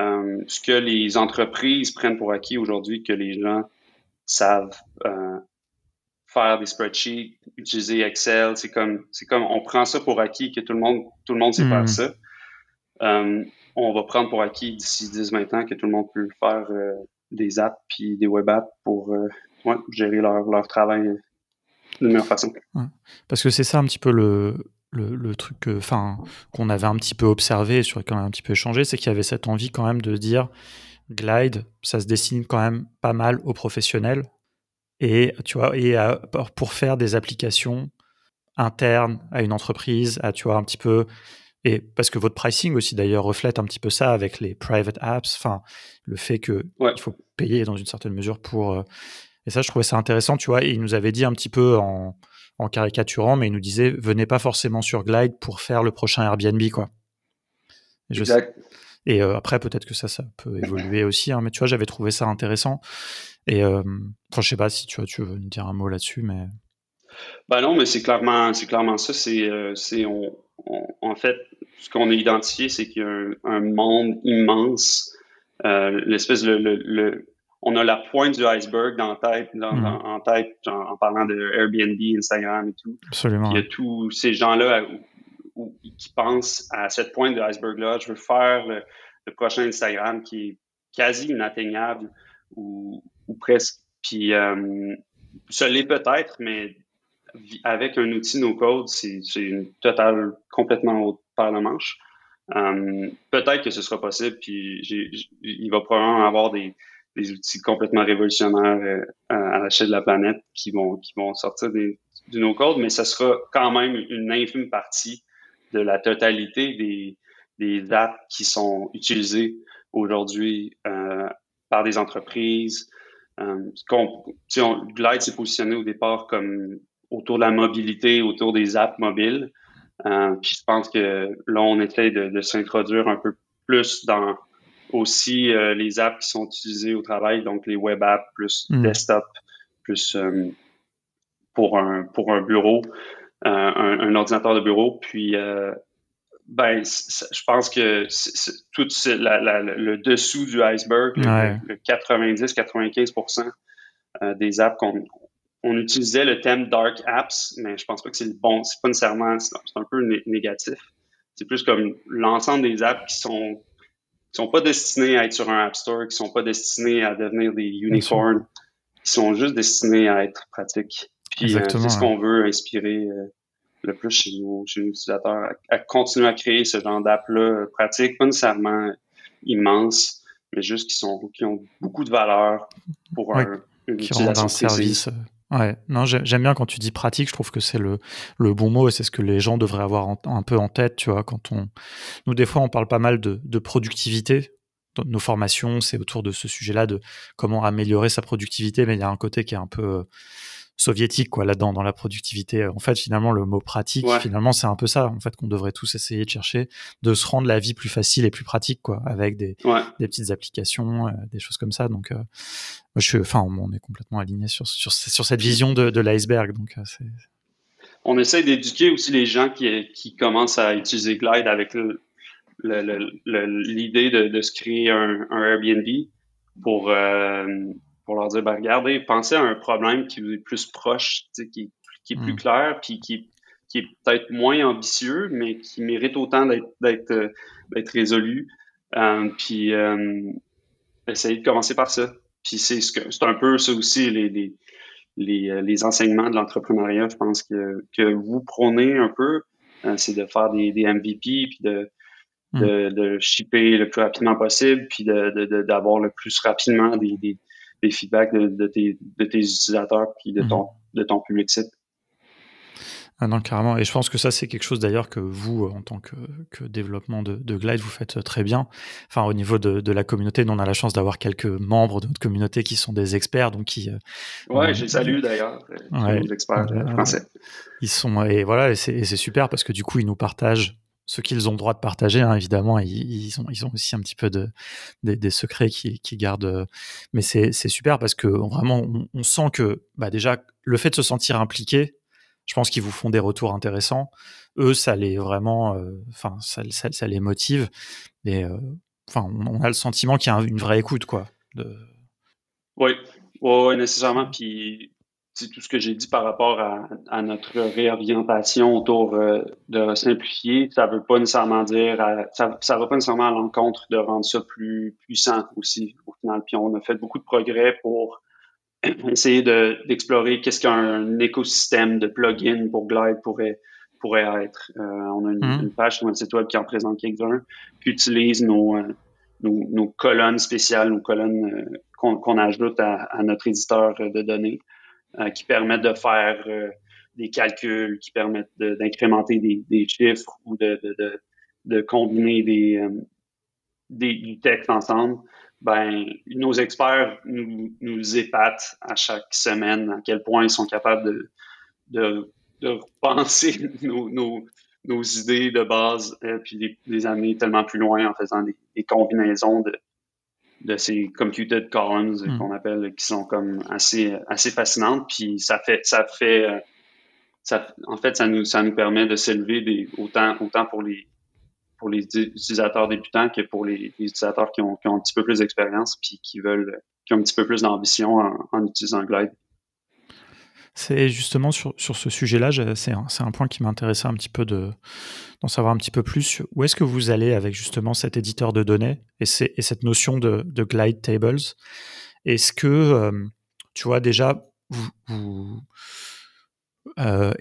euh, ce que les entreprises prennent pour acquis aujourd'hui, que les gens savent euh, faire des spreadsheets, utiliser Excel, c'est comme, c'est comme, on prend ça pour acquis que tout le monde, tout le monde sait faire hmm. ça. Euh, on va prendre pour acquis d'ici 10, 20 ans que tout le monde peut faire des apps puis des web apps pour gérer leur, leur travail de meilleure façon. Parce que c'est ça un petit peu le, le, truc enfin qu'on avait un petit peu observé et sur lequel on a un petit peu échangé, c'est qu'il y avait cette envie quand même de dire Glide, ça se dessine quand même pas mal aux professionnels. Et tu vois, et pour faire des applications internes à une entreprise, à tu vois un petit peu et parce que votre pricing aussi d'ailleurs reflète un petit peu ça avec les private apps, enfin le fait que il faut payer dans une certaine mesure pour euh, et ça je trouvais ça intéressant, tu vois, et il nous avait dit un petit peu en en caricaturant, mais il nous disait venez pas forcément sur Glide pour faire le prochain Airbnb, quoi. Et exact. Et euh, après, peut-être que ça, ça peut évoluer aussi, hein, mais tu vois, j'avais trouvé ça intéressant. Et euh, enfin, je sais pas si tu, vois, tu veux nous dire un mot là-dessus, mais. Ben non, mais c'est clairement, c'est clairement ça. C'est, euh, c'est on, en fait, ce qu'on a identifié, c'est qu'il y a un, monde immense, l'espèce le, le, on a la pointe du iceberg dans tête, mhm. en tête en, parlant de Airbnb, Instagram et tout. Absolument. Il y a tous ces gens-là qui pensent à cette pointe de l'iceberg-là. Je veux faire le, prochain Instagram qui est quasi inatteignable ou, presque. Puis euh, ça l'est peut-être, mais avec un outil no-code, c'est une totale complètement autre par la manche. Euh, peut-être que ce sera possible, puis il va probablement avoir des, outils complètement révolutionnaires euh, à, l'échelle de la planète qui vont, qui vont sortir des, du no-code, mais ce sera quand même une infime partie de la totalité des, des apps qui sont utilisées aujourd'hui euh, par des entreprises. Euh, on, Glide s'est positionné au départ comme autour de la mobilité, autour des apps mobiles. Euh, puis je pense que là, on essaie de, de s'introduire un peu plus dans aussi les apps qui sont utilisées au travail, donc les web apps plus hmm. desktop, plus pour un pour un bureau, euh, un, ordinateur de bureau. Puis ben, je pense que tout le dessous du iceberg, le, 90-95% des apps qu'on on utilisait le thème dark apps, mais je pense pas que c'est le bon, c'est pas nécessairement, c'est un peu négatif. C'est plus comme l'ensemble des apps qui sont qui sont pas destinés à être sur un App Store, qui sont pas destinés à devenir des unicorns, qui sont juste destinés à être pratiques. Puis euh, c'est ce qu'on veut inspirer euh, le plus chez nos, chez nos utilisateurs, à, continuer à créer ce genre d'app-là euh, pratique, pas nécessairement immense, mais juste qui sont qui ont beaucoup de valeur pour un, une qui utilisation un service. Ouais, non, j'aime bien quand tu dis pratique, je trouve que c'est le, le bon mot et c'est ce que les gens devraient avoir un peu en tête, tu vois, quand on... Nous, des fois, on parle pas mal de, de productivité. Dans nos formations, c'est autour de ce sujet-là, de comment améliorer sa productivité, mais il y a un côté qui est un peu soviétique quoi là-dedans dans la productivité. En fait, finalement, le mot pratique, finalement, c'est un peu ça en fait qu'on devrait tous essayer de chercher, de se rendre la vie plus facile et plus pratique quoi, avec des, des petites applications, euh, des choses comme ça. Donc, euh, je suis, enfin, on est complètement aligné sur, sur, sur cette vision de, de l'iceberg. Donc, euh, c'est on essaie d'éduquer aussi les gens qui, qui commencent à utiliser Glide avec l'idée de, de, se créer un, un Airbnb pour pour leur dire, ben, regardez, pensez à un problème qui vous est plus proche, qui, qui est plus mm. clair, puis qui, qui est peut-être moins ambitieux, mais qui mérite autant d'être euh, résolu. Euh, puis euh, essayez de commencer par ça. Puis c'est c'est un peu ça aussi les, les, les, les enseignements de l'entrepreneuriat, je pense que, que vous prônez un peu, c'est de faire des, des MVP, puis de, mm. de, de shipper le plus rapidement possible, puis d'avoir de, le plus rapidement des, des, des feedbacks de, tes, utilisateurs puis de ton, mhm. de ton public site. Ah non, carrément. Et je pense que ça, c'est quelque chose d'ailleurs que vous, en tant que, que développement de, de, Glide, vous faites très bien. Enfin, au niveau de, de la communauté, nous, on a la chance d'avoir quelques membres de notre communauté qui sont des experts, donc qui. Ouais, j'ai salué d'ailleurs, les experts français. Ils sont et voilà, et c'est super parce que du coup, ils nous partagent ce qu'ils ont le droit de partager, hein, évidemment, ils, ont, ils ont aussi un petit peu de, des, secrets qu'ils qui gardent. Mais c'est super parce que vraiment, on, sent que bah déjà, le fait de se sentir impliqué, je pense qu'ils vous font des retours intéressants. Eux, ça les vraiment, euh, enfin, ça, ça, les motive. Et euh, enfin, on, a le sentiment qu'il y a une vraie écoute, quoi. Oui, oui, nécessairement. Puis c'est tout ce que j'ai dit par rapport à, à notre réorientation autour euh, de simplifier, ça veut pas nécessairement dire, ça, ça va pas nécessairement à l'encontre de rendre ça plus puissant aussi au final. Puis on a fait beaucoup de progrès pour essayer d'explorer qu'est-ce qu'un écosystème de plugins pour Glide pourrait pourrait être. Euh, on a une, mmh. une, page sur notre site web qui en présente quelques-uns, qui utilise nos, euh, nos, nos, colonnes spéciales, nos colonnes euh, qu'on ajoute à, à, notre éditeur de données, qui permettent de faire des calculs, qui permettent d'incrémenter des, chiffres ou de, combiner des, des, du texte ensemble ben, nos experts nous, nous épatent à chaque semaine à quel point ils sont capables de, de, de repenser nos, nos, nos, idées de base et euh, puis les, les, amener tellement plus loin en faisant des, des combinaisons de, de ces computed columns hmm. qu'on appelle qui sont comme assez assez fascinantes puis ça fait ça fait euh, ça, en fait ça nous ça nous permet de s'élever autant autant pour les pour les utilisateurs débutants que pour les, utilisateurs qui ont, qui ont, un petit peu plus d'expérience puis qui veulent qui ont un petit peu plus d'ambition en, utilisant Glide. C'est justement sur, sur ce sujet-là, c'est un, un, point qui m'intéressait un petit peu d'en savoir un petit peu plus. Où est-ce que vous allez avec justement cet éditeur de données et, et cette notion de, de Glide Tables? Est-ce que, euh, tu vois, déjà, euh,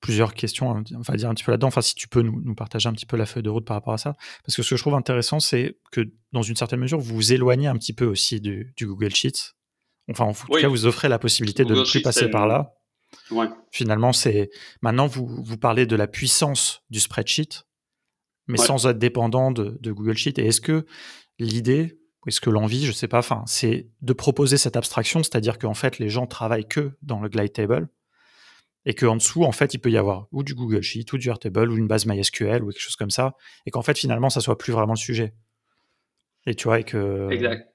plusieurs questions, hein, on va dire un petit peu là-dedans. Enfin, si tu peux nous, nous, partager un petit peu la feuille de route par rapport à ça. Parce que ce que je trouve intéressant, c'est que dans une certaine mesure, vous vous éloignez un petit peu aussi du, du Google Sheets. Enfin, en tout cas, vous offrez la possibilité de ne plus passer par là. Ouais. Finalement, c'est maintenant vous, vous parlez de la puissance du spreadsheet, mais sans être dépendant de, de Google Sheets. Et est-ce que l'idée, ou est-ce que l'envie, je sais pas, enfin, c'est de proposer cette abstraction, c'est-à-dire qu'en fait, les gens travaillent que dans le glide table et qu'en dessous, en fait, il peut y avoir ou du Google Sheet, ou du Airtable, ou une base MySQL, ou quelque chose comme ça, et qu'en fait, finalement, ça soit plus vraiment le sujet. Et tu vois, et que... Exact.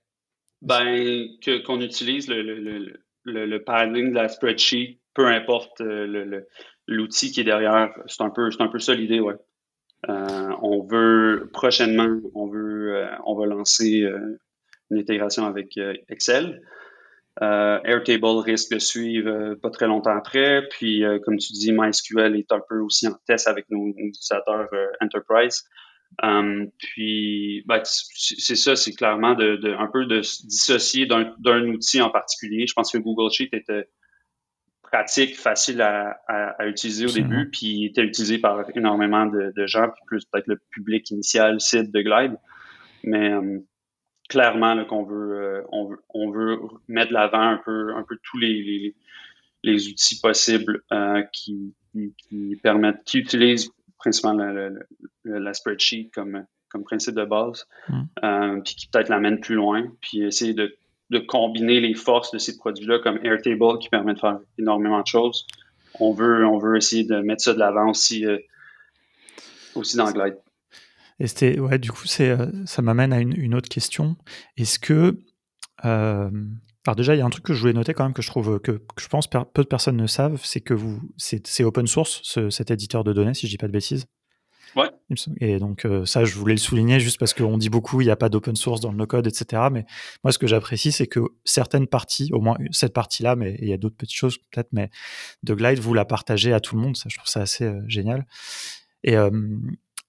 Ben, qu'on utilise le, le, le, le, padding de la spreadsheet, peu importe euh, l'outil qui est derrière, c'est un peu, c'est un peu ça l'idée, ouais. Euh, on veut, prochainement, on veut, euh, on va lancer euh, une intégration avec Excel. Euh, Airtable risque de suivre euh, pas très longtemps après. Puis, euh, comme tu dis, MySQL est un peu aussi en test avec nos, utilisateurs Enterprise. Um, puis, ben, c'est ça, c'est clairement de, de, un peu de se dissocier d'un outil en particulier. Je pense que Google Sheet était pratique, facile à, à, à utiliser au début, puis était utilisé par énormément de, de gens, puis plus peut-être le public initial site de Glide. Mais um, clairement qu'on veut, euh, on veut, on veut mettre de l'avant un peu, un peu tous les, les, les outils possibles euh, qui, qui, permettent, qui utilisent principalement la, spreadsheet comme, comme principe de base, mm. euh, puis qui peut-être l'amène plus loin, puis essayer de, de combiner les forces de ces produits-là comme Airtable qui permet de faire énormément de choses. On veut, on veut essayer de mettre ça de l'avant aussi, euh, aussi dans Glide. Et c'était, ouais, du coup, c'est, euh, ça m'amène à une, une, autre question. Est-ce que, euh, alors déjà, il y a un truc que je voulais noter quand même que je trouve que, que je pense peu de personnes ne savent, c'est que vous, c'est, open source ce, cet éditeur de données, si je dis pas de bêtises. Ouais. Et donc euh, ça, je voulais le souligner juste parce qu'on dit beaucoup, il n'y a pas d'open source dans le no-code, etc. Mais moi, ce que j'apprécie, c'est que certaines parties, au moins cette partie-là, mais il y a d'autres petites choses peut-être, mais de Glide, vous la partagez à tout le monde. Ça, je trouve ça assez euh, génial. Et euh,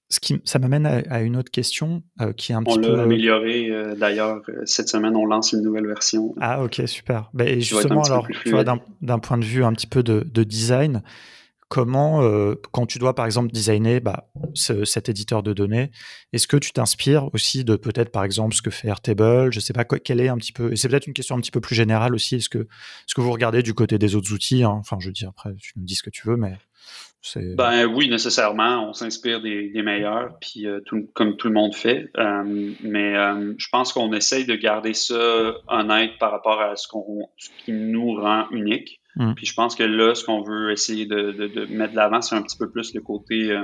ce qui, ça m'amène à, une autre question euh, qui est un petit peu. On l'a amélioré euh, d'ailleurs. Euh, cette semaine, on lance une nouvelle version. Ah, ok, super. Ben, et justement, alors, tu vois, d'un point de vue un petit peu de, de design, comment, euh, quand tu dois par exemple designer bah, cet éditeur de données, est-ce que tu t'inspires aussi de peut-être par exemple ce que fait Airtable Je sais pas quel est un petit peu, et c'est peut-être une question un petit peu plus générale aussi. Est-ce que, ce que vous regardez du côté des autres outils hein? Enfin, je veux dire après, tu nous dis ce que tu veux, mais ben oui, nécessairement, on s'inspire des, meilleurs, puis euh, comme tout le monde fait. Euh, mais euh, je pense qu'on essaye de garder ça honnête par rapport à ce, qu'on, qui nous rend unique. Mm. Puis je pense que là, ce qu'on veut essayer de, mettre de l'avant, c'est un petit peu plus le côté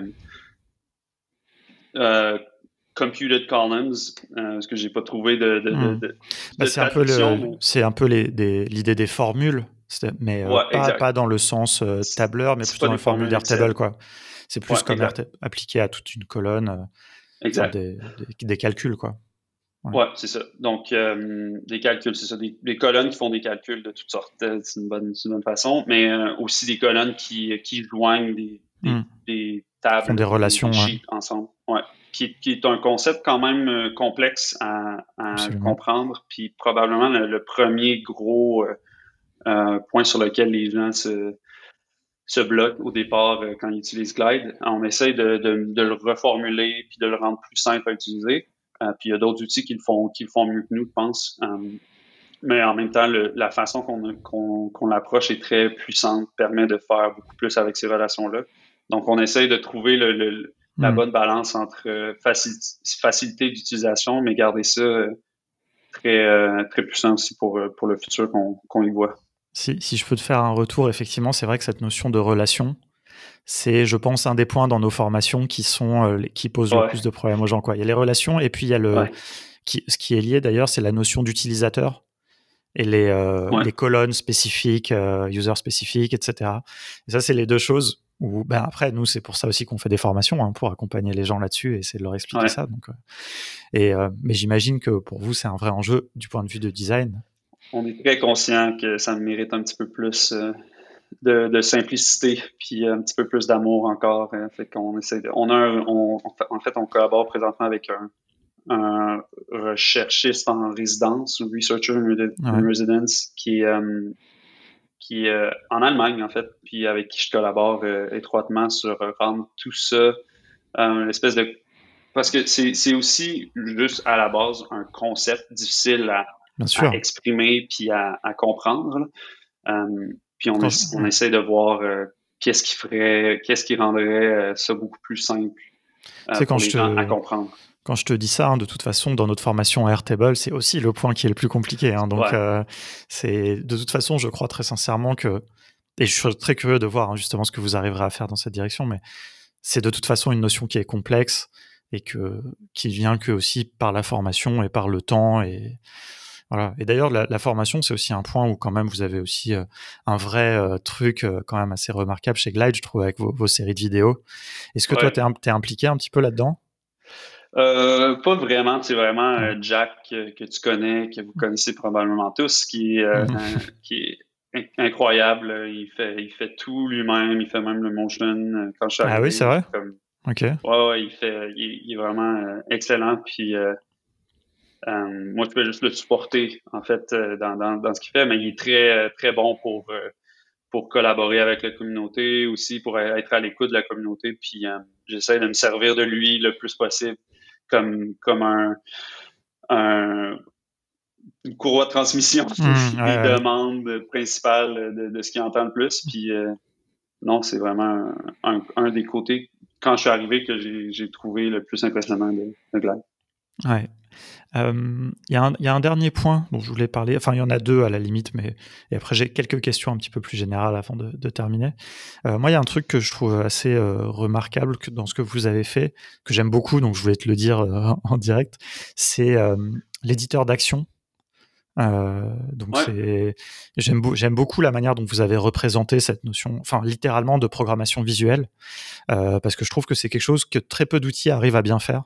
computed columns, ce que j'ai pas trouvé de, mm. ben, c'est, un peu c'est un peu l'idée des formules mais euh, pas, dans le sens euh, tableur, mais plutôt dans le formule d'Airtable, quoi. C'est plus comme appliqué à toute une colonne, euh, des, des, calculs, quoi. Ouais, c'est ça. Donc, des calculs, c'est ça. Des, colonnes qui font des calculs de toutes sortes, c'est une bonne, une bonne façon, mais aussi des colonnes qui, qui joignent des, des, hmm. tables, font des relations ensemble. Ouais. Qui, qui, est un concept quand même complexe à, à comprendre, puis probablement le, premier gros euh, point sur lequel les gens se, se bloquent au départ euh, quand ils utilisent Glide. On essaye de, de, le reformuler puis de le rendre plus simple à utiliser. Euh, puis il y a d'autres outils qui le font qui le font mieux que nous, je pense. mais en même temps, la façon qu'on qu'on l'approche est très puissante, permet de faire beaucoup plus avec ces relations-là. Donc, on essaye de trouver le, la hmm. bonne balance entre facilité d'utilisation, mais garder ça très, très puissant aussi pour, pour le futur qu'on y voit. Si, si, je peux te faire un retour, effectivement, c'est vrai que cette notion de relation, c'est, je pense, un des points dans nos formations qui sont euh, qui posent le plus de problèmes aux gens. Quoi. Il y a les relations et puis il y a le qui, ce qui est lié d'ailleurs, c'est la notion d'utilisateur et les, euh, les colonnes spécifiques, euh, user spécifiques, etc. Et ça, c'est les deux choses où, ben après, nous, c'est pour ça aussi qu'on fait des formations hein, pour accompagner les gens là-dessus et essayer de leur expliquer ça. Donc, et mais j'imagine que pour vous, c'est un vrai enjeu du point de vue de design on est très conscient que ça mérite un petit peu plus euh, de, simplicité puis un petit peu plus d'amour encore. Hein. fait qu'on essaie de, on a en fait, on collabore présentement avec un, recherchiste en résidence, un researcher en residence qui euh, qui est en Allemagne en fait, puis avec qui je collabore euh, étroitement sur rendre tout ça une espèce de parce que c'est aussi juste à la base un concept difficile à à exprimer puis à, comprendre. Euh, puis on, on, essaie de voir euh, qu'est-ce qui ferait, qu'est-ce qui rendrait euh, ça beaucoup plus simple pour quand les je gens te... à comprendre quand je te dis ça, hein, de toute façon, dans notre formation Airtable, c'est aussi le point qui est le plus compliqué. Hein. donc, c'est de toute façon, je crois très sincèrement que, et je suis très curieux de voir hein, justement ce que vous arriverez à faire dans cette direction, mais c'est de toute façon une notion qui est complexe et que qui vient que aussi par la formation et par le temps et et d'ailleurs, la, formation, c'est aussi un point où quand même vous avez aussi euh, un vrai euh, truc euh, quand même assez remarquable chez Glide, je trouve, avec vos, séries de vidéos. Est-ce que toi, tu es, impliqué un petit peu là-dedans? Pas vraiment, c'est vraiment Jack que tu connais, que vous connaissez probablement tous, qui, qui est incroyable. Il fait, il fait tout lui-même, il fait même le motion quand je suis Ah oui, c'est vrai? ok. Ouais, il fait, il, est vraiment excellent. Puis euh, moi, je peux juste le supporter, en fait, euh, dans, dans, dans, ce qu'il fait, mais il est très, euh, très bon pour, pour collaborer avec la communauté, aussi pour être à l'écoute de la communauté. Puis j'essaie de me servir de lui le plus possible comme, comme un, un une courroie de transmission mmh, des demandes principales de, de ce qu'il entend le plus. Puis non, c'est vraiment un, un, des côtés, quand je suis arrivé, que j'ai trouvé le plus impressionnant de, de Glide. Ouais. Euh, il y, a un dernier point dont je voulais parler. Enfin, il y en a deux à la limite, mais et après j'ai quelques questions un petit peu plus générales avant de, terminer. Euh, moi, il y a un truc que je trouve assez euh, remarquable que, dans ce que vous avez fait, que j'aime beaucoup, donc je voulais te le dire en direct. C'est l'éditeur d'action. donc j'aime beaucoup la manière dont vous avez représenté cette notion, enfin littéralement de programmation visuelle, parce que je trouve que c'est quelque chose que très peu d'outils arrivent à bien faire.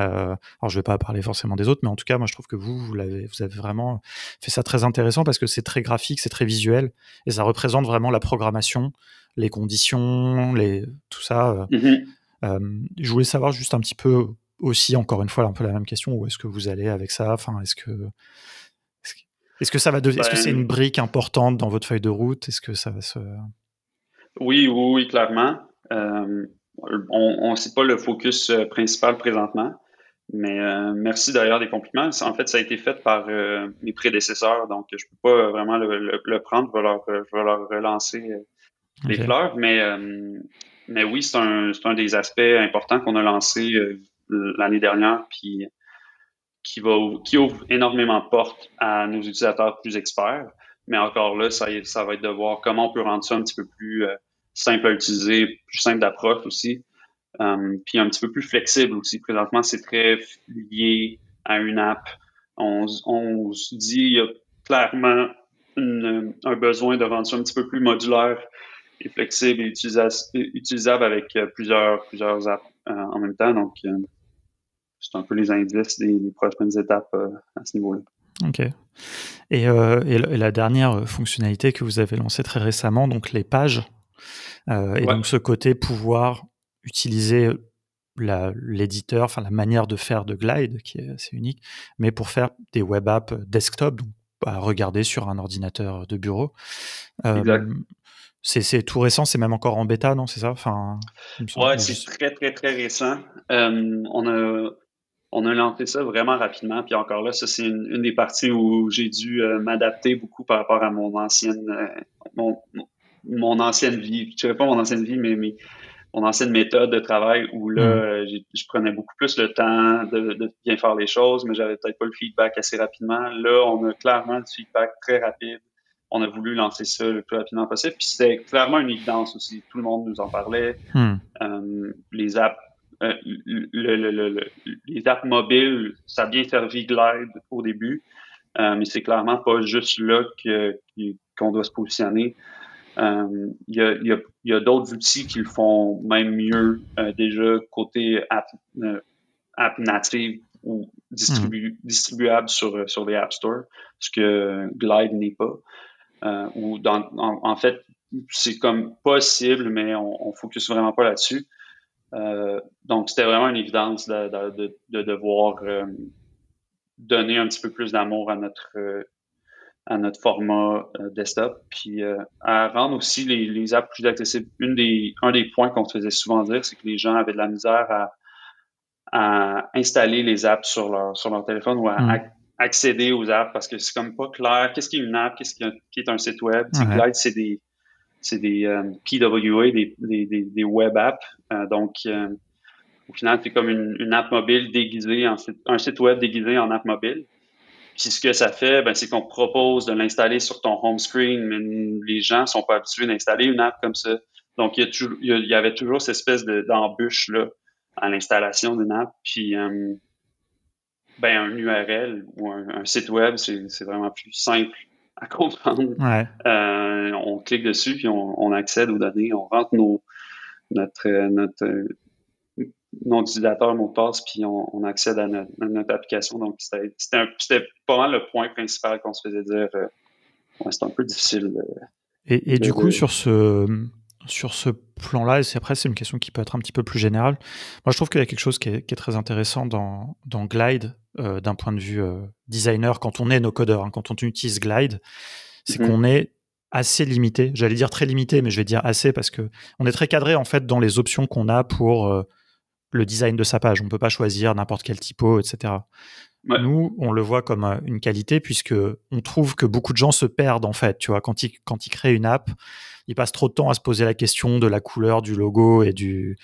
Euh, alors je vais pas parler forcément des autres, mais en tout cas, moi je trouve que vous, vous avez, vous avez vraiment fait ça très intéressant parce que c'est très graphique, c'est très visuel et ça représente vraiment la programmation, les conditions, les tout ça. Euh, mm-hmm. euh, je voulais savoir juste un petit peu aussi, encore une fois, un peu la même question, où est-ce que vous allez avec ça? Enfin, est-ce que est-ce que ça va est-ce que c'est une brique importante dans votre feuille de route? Est-ce que ça va se Oui, oui, oui, clairement. Euh, on ne sait pas le focus principal présentement, mais euh, merci d'ailleurs des compliments. En fait, ça a été fait par mes prédécesseurs, donc je peux pas vraiment le, prendre. Je vais leur, je vais leur relancer les fleurs, mais, mais oui, c'est un, un des aspects importants qu'on a lancé l'année dernière, puis qui va qui ouvre énormément de portes à nos utilisateurs plus experts. Mais encore là, ça, ça va être de voir comment on peut rendre ça un petit peu plus euh, simple à utiliser, plus simple d'approche aussi, euh, puis un petit peu plus flexible aussi. Présentement, c'est très lié à une app. On, on se dit il y a clairement un besoin de rendre ça un petit peu plus modulaire et flexible et utilisable, avec euh, plusieurs, plusieurs apps en même temps. Donc, c'est un peu les indices des, prochaines étapes à ce niveau-là. Ok. Et, euh, et, la dernière fonctionnalité que vous avez lancée très récemment, donc les pages, euh, et donc ce côté pouvoir utiliser l'éditeur, enfin la manière de faire de Glide, qui est assez unique, mais pour faire des web apps desktop, donc à regarder sur un ordinateur de bureau. Euh, c'est tout récent, c'est même encore en bêta, non C'est ça? Enfin, Ouais, c'est très, très, très récent. on a on a lancé ça vraiment rapidement. Puis encore là, ça, c'est une, des parties où j'ai dû euh, m'adapter beaucoup par rapport à mon ancienne, euh, mon, ancienne vie. Je dirais pas mon ancienne vie, mais, mon ancienne méthode de travail où là, mm. euh, je prenais beaucoup plus le temps de, bien faire les choses, mais j'avais peut-être pas le feedback assez rapidement. Là, on a clairement le feedback très rapide. On a voulu lancer ça le plus rapidement possible. Puis c'était clairement une évidence aussi. Tout le monde nous en parlait. Mm. les apps euh, le, les apps mobiles, ça a bien servi Glide au début, euh, mais c'est clairement pas juste là qu'on doit se positionner. Euh, il y a, d'autres outils qui le font même mieux déjà côté app, app native ou distribu distribuable sur, sur les App Store, ce que Glide n'est pas. ou dans, en, fait, c'est comme possible, mais on, on focus vraiment pas là-dessus. Euh, donc, c'était vraiment une évidence de, devoir euh, donner un petit peu plus d'amour à notre euh, à notre format desktop, puis à rendre aussi les, apps plus accessibles. Une des, un des points qu'on se faisait souvent dire, c'est que les gens avaient de la misère à, installer les apps sur leur, sur leur téléphone ou à, hmm. accéder aux apps parce que c'est comme pas clair. Qu'est-ce qui est une app? Qu'est-ce qui, est un site web? c'est des, c'est des euh, PWA, des, des, des, web apps. Euh, donc, euh, au final, c'est comme une, app mobile déguisée en site, un site web déguisé en app mobile. Puis ce que ça fait, ben, c'est qu'on propose de l'installer sur ton home screen, mais les gens sont pas habitués d'installer une app comme ça. Donc, il y, il y avait toujours cette espèce d'embûche là à l'installation d'une app. Puis, ben, un URL ou un site web, c'est vraiment plus simple à comprendre. Euh, on clique dessus, puis on, accède aux données, on rentre nos, notre, notre nom d'utilisateur, mot de passe, puis on, accède à notre, application. Donc, c'était pas mal le point principal qu'on se faisait dire. Euh, c'est un peu difficile. et, du coup, sur ce, sur ce plan-là, et après c'est une question qui peut être un petit peu plus générale, moi je trouve qu'il y a quelque chose qui est, très intéressant dans, dans Glide, euh, d'un point de vue euh, designer, quand on est no codeur, hein, quand on utilise Glide, c'est mhm. qu'on est assez limité, j'allais dire très limité, mais je vais dire assez parce que on est très cadré en fait dans les options qu'on a pour euh, le design de sa page. On peut pas choisir n'importe quel typo, etc. Nous, on le voit comme une qualité puisque on trouve que beaucoup de gens se perdent en fait. Tu vois, quand ils quand ils créent une app, ils passent trop de temps à se poser la question de la couleur du logo et du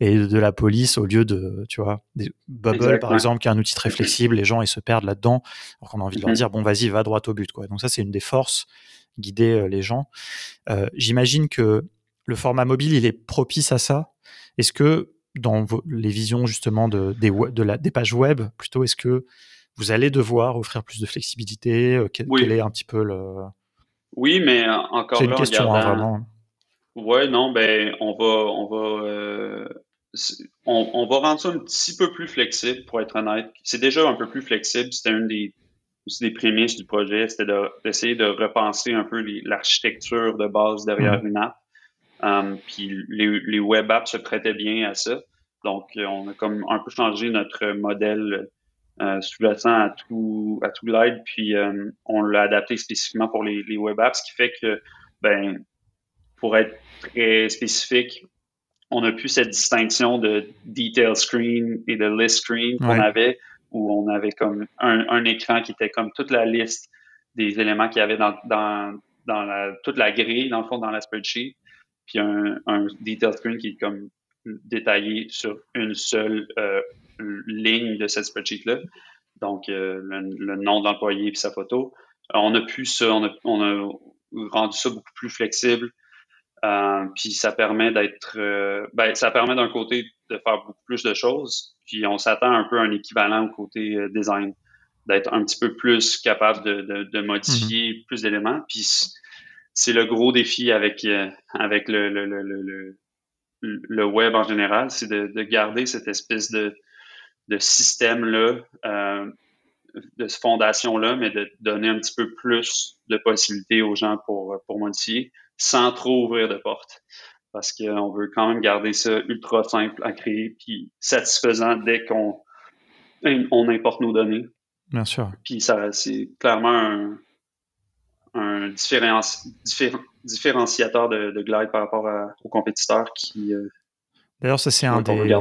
et de la police au lieu de, tu vois, des Bubble par exemple, qui est un outil très flexible. Les gens ils se perdent là-dedans, alors qu'on a envie de leur mhm. dire bon vas-y va droit au but quoi. Donc ça c'est une des forces guider euh, les gens. Euh, j'imagine que le format mobile il est propice à ça. Est-ce que dans les visions justement de, des, de la, des pages web, plutôt, est-ce que vous allez devoir offrir plus de flexibilité euh, quel, est un petit peu le... Oui, mais encore C'est une question, hein, vraiment. Oui, non, ben, on va, on va, euh, on, va rendre ça un petit peu plus flexible, pour être honnête. C'est déjà un peu plus flexible. C'était une des, des prémices du projet, c'était d'essayer de, repenser un peu l'architecture de base derrière mmh. une app. Um, puis les, les, web apps se prêtaient bien à ça. Donc, euh, on a comme un peu changé notre modèle euh, sous-jacent à tout à tout Glide, puis euh, on l'a adapté spécifiquement pour les, les, web apps, ce qui fait que ben pour être très spécifique, on n'a plus cette distinction de detail screen et de list screen qu'on avait, où on avait comme un, écran qui était comme toute la liste des éléments qu'il y avait dans, dans, dans la, toute la grille, dans le fond, dans la spreadsheet, puis un, un detail screen qui est comme détaillé sur une seule euh, ligne de cette spreadsheet-là. Donc, euh, le, nom de l'employé puis sa photo. on a pu ça, on a, on a rendu ça beaucoup plus flexible. Euh, puis ça permet d'être, euh, ben, ça permet d'un côté de faire beaucoup plus de choses, puis on s'attend un peu à un équivalent au côté euh, design, d'être un petit peu plus capable de, de, de modifier mm-hmm. plus d'éléments. Puis c'est le gros défi avec avec le, le, le, le, web en général, c'est de, de, garder cette espèce de, de système là, de cette fondation là, mais de donner un petit peu plus de possibilités aux gens pour pour modifier sans trop ouvrir de portes. Parce qu'on veut quand même garder ça ultra simple à créer, puis satisfaisant dès qu'on on importe nos données. Bien sûr. Puis ça, c'est clairement un, un différenciateur de, de, Glide par rapport aux compétiteurs qui. Euh, D'ailleurs, ça c'est un des,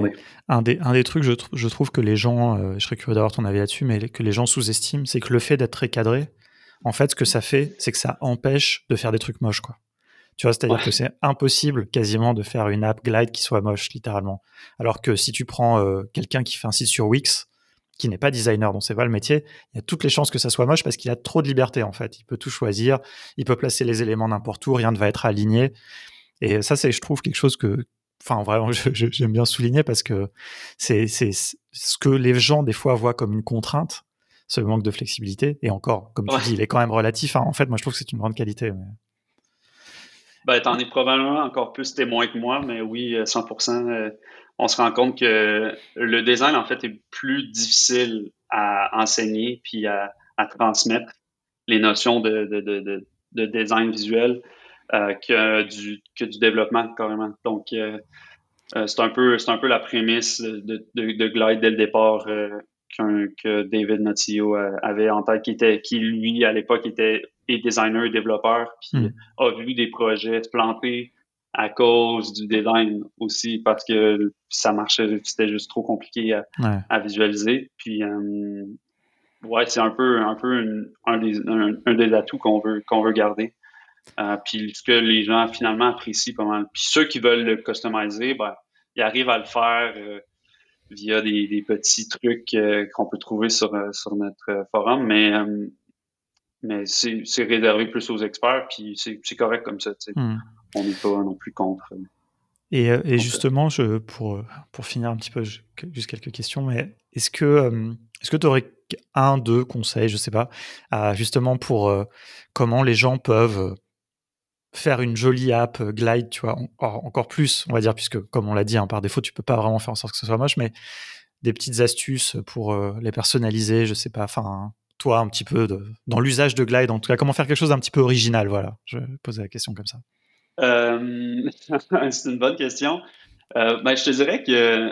un, des, un des trucs, je, je trouve que les gens, euh, je serais curieux d'avoir ton avis là-dessus, mais que les gens sous-estiment, c'est que le fait d'être très cadré, en fait, ce que ça fait, c'est que ça empêche de faire des trucs moches, quoi. Tu vois, c'est-à-dire que c'est impossible quasiment de faire une app Glide qui soit moche, littéralement. Alors que si tu prends euh, quelqu'un qui fait un site sur Wix, qui n'est pas designer, dont c'est pas le métier, il y a toutes les chances que ça soit moche parce qu'il a trop de liberté en fait. Il peut tout choisir, il peut placer les éléments n'importe où, rien ne va être aligné. Et ça, c'est, je trouve, quelque chose que, enfin, vraiment, j'aime bien souligner parce que c'est, ce que les gens des fois voient comme une contrainte, ce manque de flexibilité. Et encore, comme tu dis, il est quand même relatif. Hein. En fait, moi, je trouve que c'est une grande qualité. Mais... Ben, t'en es probablement encore plus témoin que moi, mais oui, 100%. Euh, on se rend compte que le design, en fait, est plus difficile à enseigner puis à, transmettre les notions de, de, design visuel euh, que, du, que du développement, carrément. Donc, euh, c'est un, peu, un peu la prémisse de, de, Glide dès le départ que David Notio avait en tête, qui, était, qui lui, à l'époque, était et designer et développeur, puis hmm. a vu des projets se planter à cause du design aussi, parce que ça marchait, c'était juste trop compliqué à, visualiser. Puis, euh, ouais, c'est un peu, un, peu un, des, un, des atouts qu'on veut, qu'on veut garder. Euh, puis ce que les gens finalement apprécient pas mal. Puis ceux qui veulent le customiser, ben, ils arrivent à le faire euh, via des, des, petits trucs qu'on peut trouver sur, sur notre forum, mais mais c'est réservé plus aux experts, puis c'est correct comme ça. Hmm. On n'est pas non plus contre. Euh, et, euh, justement, je, pour, pour finir un petit peu, juste quelques questions, mais est-ce que euh, est-ce que tu aurais un, deux conseils, je sais pas, justement pour comment les gens peuvent faire une jolie app Glide, tu vois, encore plus, on va dire, puisque comme on l'a dit, hein, par défaut, tu peux pas vraiment faire en sorte que ce soit moche, mais des petites astuces pour les personnaliser, je sais pas, enfin, toi, un petit peu dans l'usage de Glide, en tout cas, comment faire quelque chose d'un petit peu original Voilà, je posais la question comme ça. Euh, c'est une bonne question. Euh, ben, je te dirais que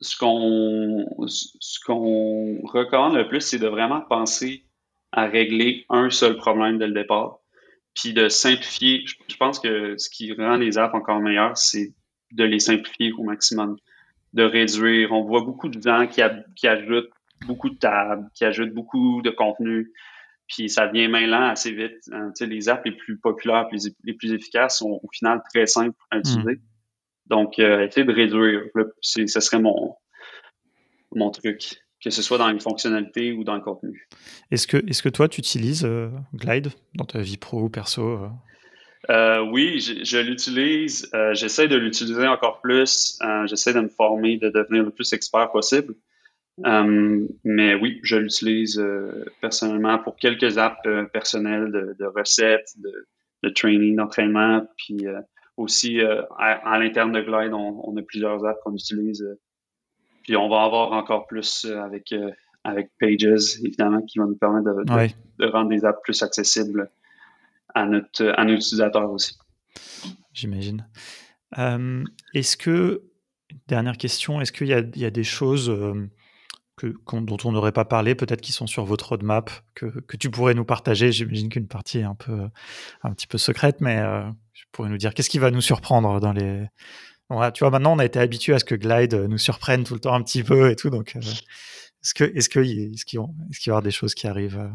ce qu'on ce qu'on recommande le plus, c'est de vraiment penser à régler un seul problème dès le départ, puis de simplifier. Je, pense que ce qui rend les apps encore meilleures, c'est de les simplifier au maximum, de réduire. On voit beaucoup de gens qui, qui ajoutent beaucoup de tables, qui ajoutent beaucoup de contenu, puis ça devient mêlant assez vite. Hein. les apps les plus populaires, les, les, plus efficaces sont au final très simples à utiliser. Hmm. Donc, euh, essayer de réduire, ce serait mon, mon truc, que ce soit dans une fonctionnalité ou dans le contenu. Est-ce que, est que toi, tu utilises euh, Glide dans ta vie pro ou perso euh? oui, je, l'utilise. J'essaie de l'utiliser encore plus. J'essaie de me former, de devenir le plus expert possible. Euh, mais oui, je l'utilise euh, personnellement pour quelques apps euh, personnelles de, recettes, de, training, d'entraînement, puis aussi à, l'interne de Glide, on, a plusieurs apps qu'on utilise. puis on va avoir encore plus avec avec Pages, évidemment, qui va nous permettre de, rendre des apps plus accessibles à notre à nos utilisateurs aussi. J'imagine. est-ce que dernière question, est-ce qu'il y, y a, des choses que, dont on n'aurait pas parlé, peut-être qui sont sur votre roadmap, que, que tu pourrais nous partager. J'imagine qu'une partie est un, peu, un petit peu secrète, mais euh, tu pourrais nous dire Qu'est-ce qui va nous surprendre dans les. tu vois, maintenant, on a été habitué à ce que Glide nous surprenne tout le temps un petit peu et tout. Donc, est-ce que, est-ce que, est-ce qu'il, qu'il y aura des choses qui arrivent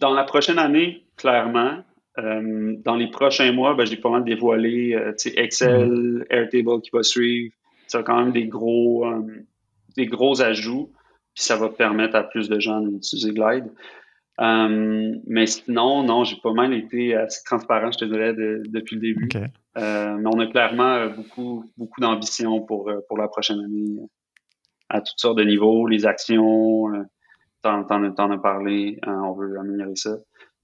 Dans la prochaine année, clairement. dans les prochains mois, ben, j'ai pas mal dévoilé Excel, mm. Airtable qui va suivre. Ça quand même des gros, des gros ajouts puis ça va permettre à plus de gens d'utiliser Glide. Euh, mais sinon, non, j'ai pas mal été assez transparent, je te dirais, depuis le début. Euh, mais on a clairement euh, beaucoup, beaucoup d'ambition pour, pour la prochaine année à toutes sortes de niveaux, les actions, t'en, t'en, as parlé, on veut améliorer ça.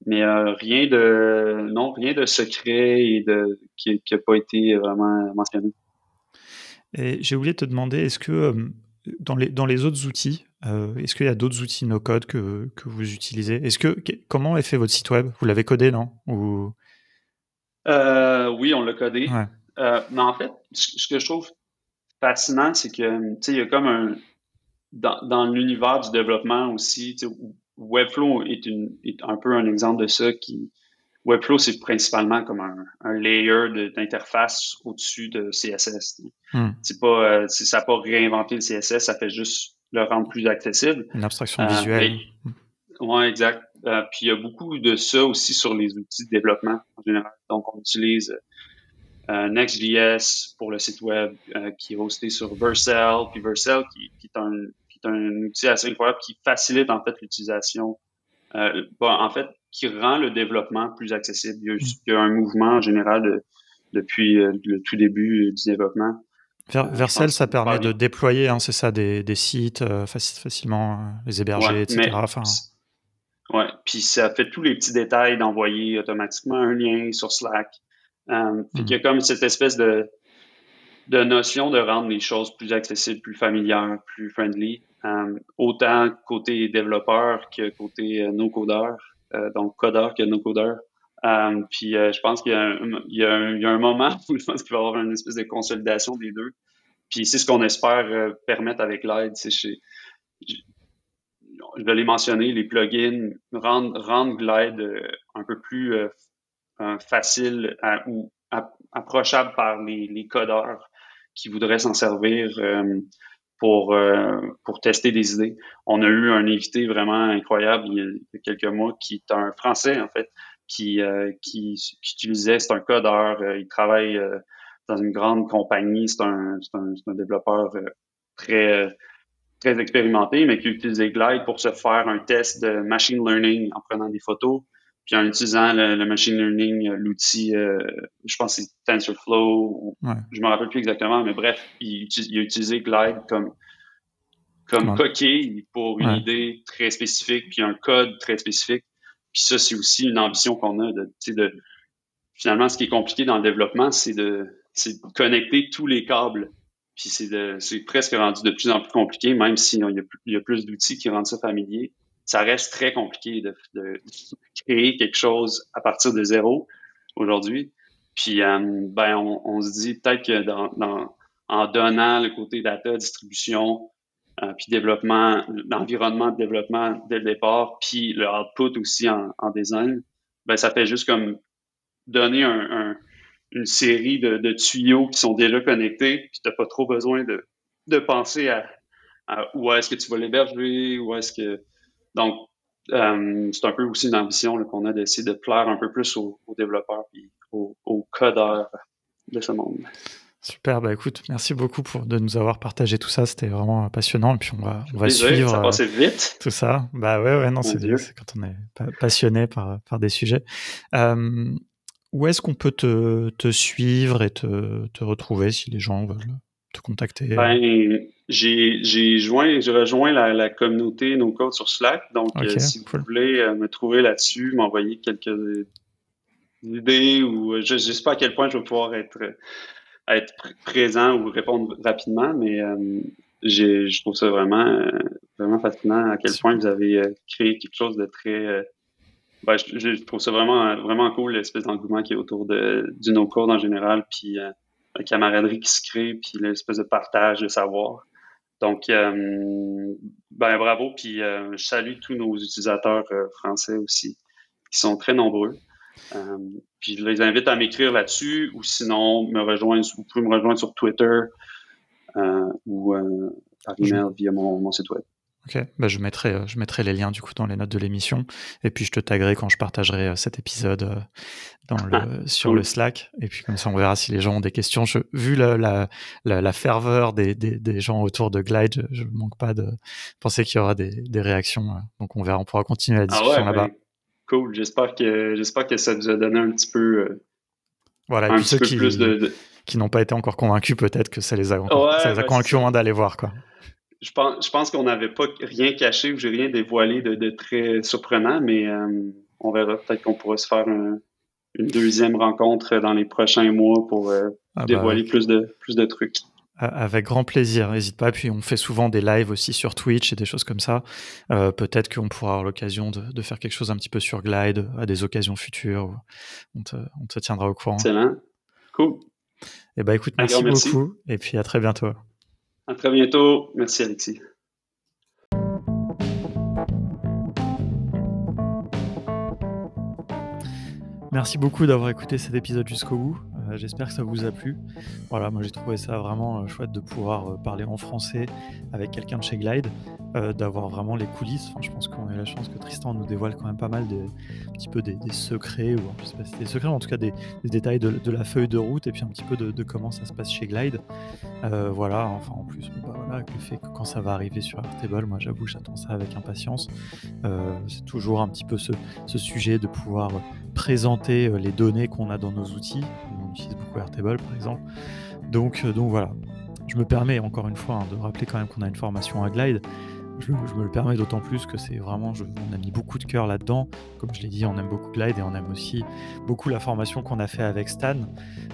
Mais rien de non, rien de secret et de qui n'a pas été vraiment mentionné. Et j'ai oublié de te demander, est-ce que dans les, dans les autres outils, euh, est-ce qu'il y a d'autres outils no-code que, que, vous utilisez? Est-ce que comment est fait votre site web? Vous l'avez codé, non? Ou... Euh, oui, on l'a codé. Euh, mais en fait, ce que je trouve fascinant, c'est que il y a comme un dans, dans l'univers du développement aussi, Webflow est, une, est un peu un exemple de ça qui Webflow, c'est principalement comme un, un layer d'interface au-dessus de CSS. Hmm. C'est pas, ça n'a pas réinventé le CSS, ça fait juste le rendre plus accessible. Une abstraction visuelle. Euh, oui, exact. Euh, puis il y a beaucoup de ça aussi sur les outils de développement en général. Donc, on utilise euh, Next.js pour le site web qui est hosté sur Vercel, puis Vercel qui, qui, est un, qui, est un, outil assez incroyable qui facilite en fait l'utilisation, en fait, qui rend le développement plus accessible. Il y a, il y a un mouvement en général de, depuis le tout début du développement Ver Vercel, ça permet de déployer, hein, c'est ça, des, des sites euh, facilement, euh, les héberger, etc. enfin, ouais, puis ça fait tous les petits détails d'envoyer automatiquement un lien sur Slack. Euh, Il y a mhm. comme cette espèce de, de notion de rendre les choses plus accessibles, plus familières, plus friendly, euh, autant côté développeur que côté no codeur, donc codeur que no codeur. Um, puis euh, je pense qu'il y, a un moment où je pense qu'il va y avoir une espèce de consolidation des deux. Puis c'est ce qu'on espère euh, permettre avec l'aide. Je, vais les mentionner, les plugins, rendre, rendre l'aide euh, un peu plus facile ou approchable par les, les, codeurs qui voudraient s'en servir pour, pour tester des idées. On a eu un invité vraiment incroyable il y a quelques mois qui est un Français, en fait, qui, euh, qui, qui, utilisait, c'est un codeur, euh, il travaille euh, dans une grande compagnie, c'est un, un, un, développeur très, très expérimenté, mais qui utilisait Glide pour se faire un test de machine learning en prenant des photos, puis en utilisant le, machine learning, l'outil, je pense que c'est TensorFlow, je me rappelle plus exactement, mais bref, il, il a utilisé Glide comme comme coquille pour une idée très spécifique, puis un code très spécifique. Puis ça, c'est aussi une ambition qu'on a de, de finalement, ce qui est compliqué dans le développement, c'est de, de connecter tous les câbles. Puis c'est presque rendu de plus en plus compliqué, même s'il y a, il y a plus d'outils qui rendent ça familier. Ça reste très compliqué de, créer quelque chose à partir de zéro aujourd'hui. Puis euh, ben on, se dit peut-être que dans, en donnant le côté data distribution, euh, puis développement, l'environnement de développement dès le départ, puis le output aussi en, design, ben ça fait juste comme donner un, un, une série de, tuyaux qui sont déjà connectés, puis t'as pas trop besoin de, penser à où est-ce que tu vas l'héberger, où est-ce que donc euh, c'est un peu aussi une ambition qu'on a d'essayer de plaire un peu plus aux, aux développeurs puis aux, aux codeurs de ce monde. Super, bah écoute, merci beaucoup pour de nous avoir partagé tout ça, c'était vraiment passionnant et puis on va on va suivre ça passait vite. tout ça. Bah ouais ouais non c'est quand on est passionné par par des sujets. Euh, où est-ce qu'on peut te, te, suivre et te, te, retrouver si les gens veulent te contacter? Ben j'ai j'ai joint j'ai rejoint la, la communauté No Code sur Slack donc euh, si vous voulez euh, me trouver là-dessus, m'envoyer quelques idées ou je, je sais pas à quel point je vais pouvoir être être présent ou répondre rapidement, mais euh, je trouve ça vraiment, euh, vraiment fascinant à quel point vous avez euh, créé quelque chose de très. Ben, je, trouve ça vraiment, vraiment cool, l'espèce d'engouement qui est autour de, du no-code en général, puis la camaraderie qui se crée, puis l'espèce de partage de savoir. Donc, ben bravo, puis je salue tous nos utilisateurs français aussi sont très nombreux. puis je les invite à m'écrire là-dessus ou sinon me rejoindre, vous pouvez me rejoindre sur Twitter ou par email via mon site web. Ok, bah je, mettrai, euh, je mettrai les liens du coup dans les notes de l'émission et puis je te taguerai quand je partagerai euh, cet épisode euh, dans le, sur le Slack et puis comme ça on verra si les gens ont des questions. Je, vu la, la, la, ferveur des, des, des, gens autour de Glide, je ne manque pas de penser qu'il y aura des, des, réactions. Donc on verra, on pourra continuer la ah discussion là-bas. Cool, j'espère que, j'espère que ça vous a donné un petit peu, voilà, un petit peu qui, plus de, qui n'ont pas été encore convaincus, peut-être que ça les a, ça les a convaincus au moins d'aller voir. quoi je pense, je pense qu'on n'avait pas rien caché ou j'ai rien dévoilé de, très surprenant, mais euh, on verra. Peut-être qu'on pourra se faire une deuxième rencontre dans les prochains mois pour euh, ah bah dévoiler plus, de, plus de trucs. Avec grand plaisir, n'hésite pas. Puis on fait souvent des lives aussi sur Twitch et des choses comme ça. Euh, peut-être qu'on pourra avoir l'occasion de, faire quelque chose un petit peu sur Glide à des occasions futures. On te, on te tiendra au courant. Excellent. Cool. Et eh ben, écoute, merci beaucoup. Et puis à très bientôt. À très bientôt. Merci, Alexis. Merci beaucoup d'avoir écouté cet épisode jusqu'au bout. Euh, j'espère que ça vous a plu. Voilà, moi j'ai trouvé ça vraiment euh, chouette de pouvoir euh, parler en français avec quelqu'un de chez Glide, d'avoir vraiment les coulisses. Je pense qu'on a eu la chance que Tristan nous dévoile quand même pas mal de, un petit peu des, secrets, ou je sais pas des secrets, mais en tout cas des, détails de, la feuille de route et puis un petit peu de, comment ça se passe chez Glide. voilà, enfin en plus, bah, le fait que quand ça va arriver sur Airtable, moi j'avoue, j'attends ça avec impatience. c'est toujours un petit peu ce sujet de pouvoir présenter les données qu'on a dans nos outils utilise beaucoup Airtable par exemple. Donc, euh, donc voilà, je me permets encore une fois hein, de rappeler quand même qu'on a une formation à Glide je, me le permets d'autant plus que c'est vraiment, on a mis beaucoup de cœur là-dedans. Comme je l'ai dit, on aime beaucoup Glide et on aime aussi beaucoup la formation qu'on a fait avec Stan.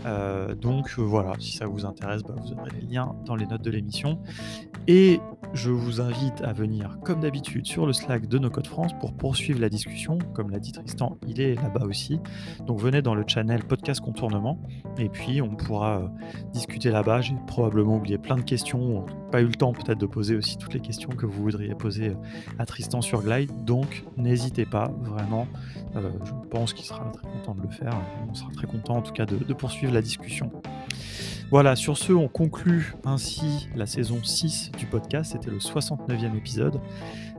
Euh, donc euh, voilà, si ça vous intéresse, bah, vous aurez les liens dans les notes de l'émission. Et je vous invite à venir, comme d'habitude, sur le Slack de No Code France pour poursuivre la discussion. Comme l'a dit Tristan, il est là-bas aussi. Donc venez dans le channel Podcast Contournement et puis on pourra euh, discuter là-bas. J'ai probablement oublié plein de questions, pas eu le temps peut-être de poser aussi toutes les questions que vous voudrez poser euh, à Tristan sur Glide. Donc n'hésitez pas, vraiment. Euh, je pense qu'il sera très content de le faire. On sera très content en tout cas de, poursuivre la discussion. Voilà, sur ce, on conclut ainsi la saison 6 du podcast. C'était le 69e épisode.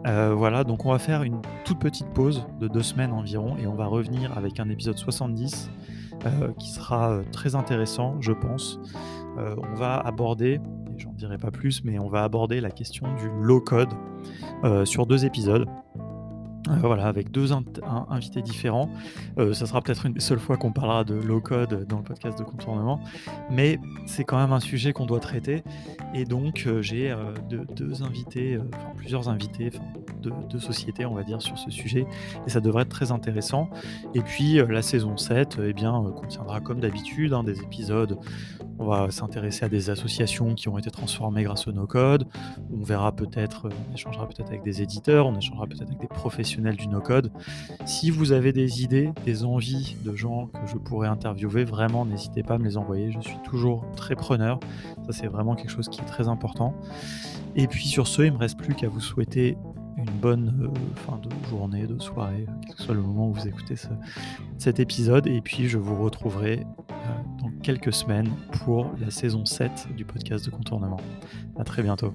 Euh, voilà, donc on va faire une toute petite pause de deux semaines environ et on va revenir avec un épisode 70 qui sera très intéressant, je pense. on va aborder j'en dirai pas plus, mais on va aborder la question du low code euh, sur deux épisodes. Euh, voilà, avec deux invités différents. Euh, ça sera peut-être une des seules fois qu'on parlera de low code dans le podcast de contournement, mais c'est quand même un sujet qu'on doit traiter. Et donc, j'ai deux, invités, enfin plusieurs invités, de deux, sociétés, on va dire, sur ce sujet, et ça devrait être très intéressant. Et puis, la saison 7, eh bien, contiendra comme d'habitude hein, des épisodes on va s'intéresser à des associations qui ont été transformées grâce au no-code. On verra peut-être, on échangera peut-être avec des éditeurs, on échangera peut-être avec des professionnels du no-code. Si vous avez des idées, des envies de gens que je pourrais interviewer, vraiment n'hésitez pas à me les envoyer. Je suis toujours très preneur. Ça, c'est vraiment quelque chose qui est très important. Et puis sur ce, il me reste plus qu'à vous souhaiter une bonne euh, fin de journée, de soirée, euh, quel que soit le moment où vous écoutez cet épisode. Et puis je vous retrouverai euh, dans quelques semaines pour la saison 7 du podcast de contournement. À très bientôt.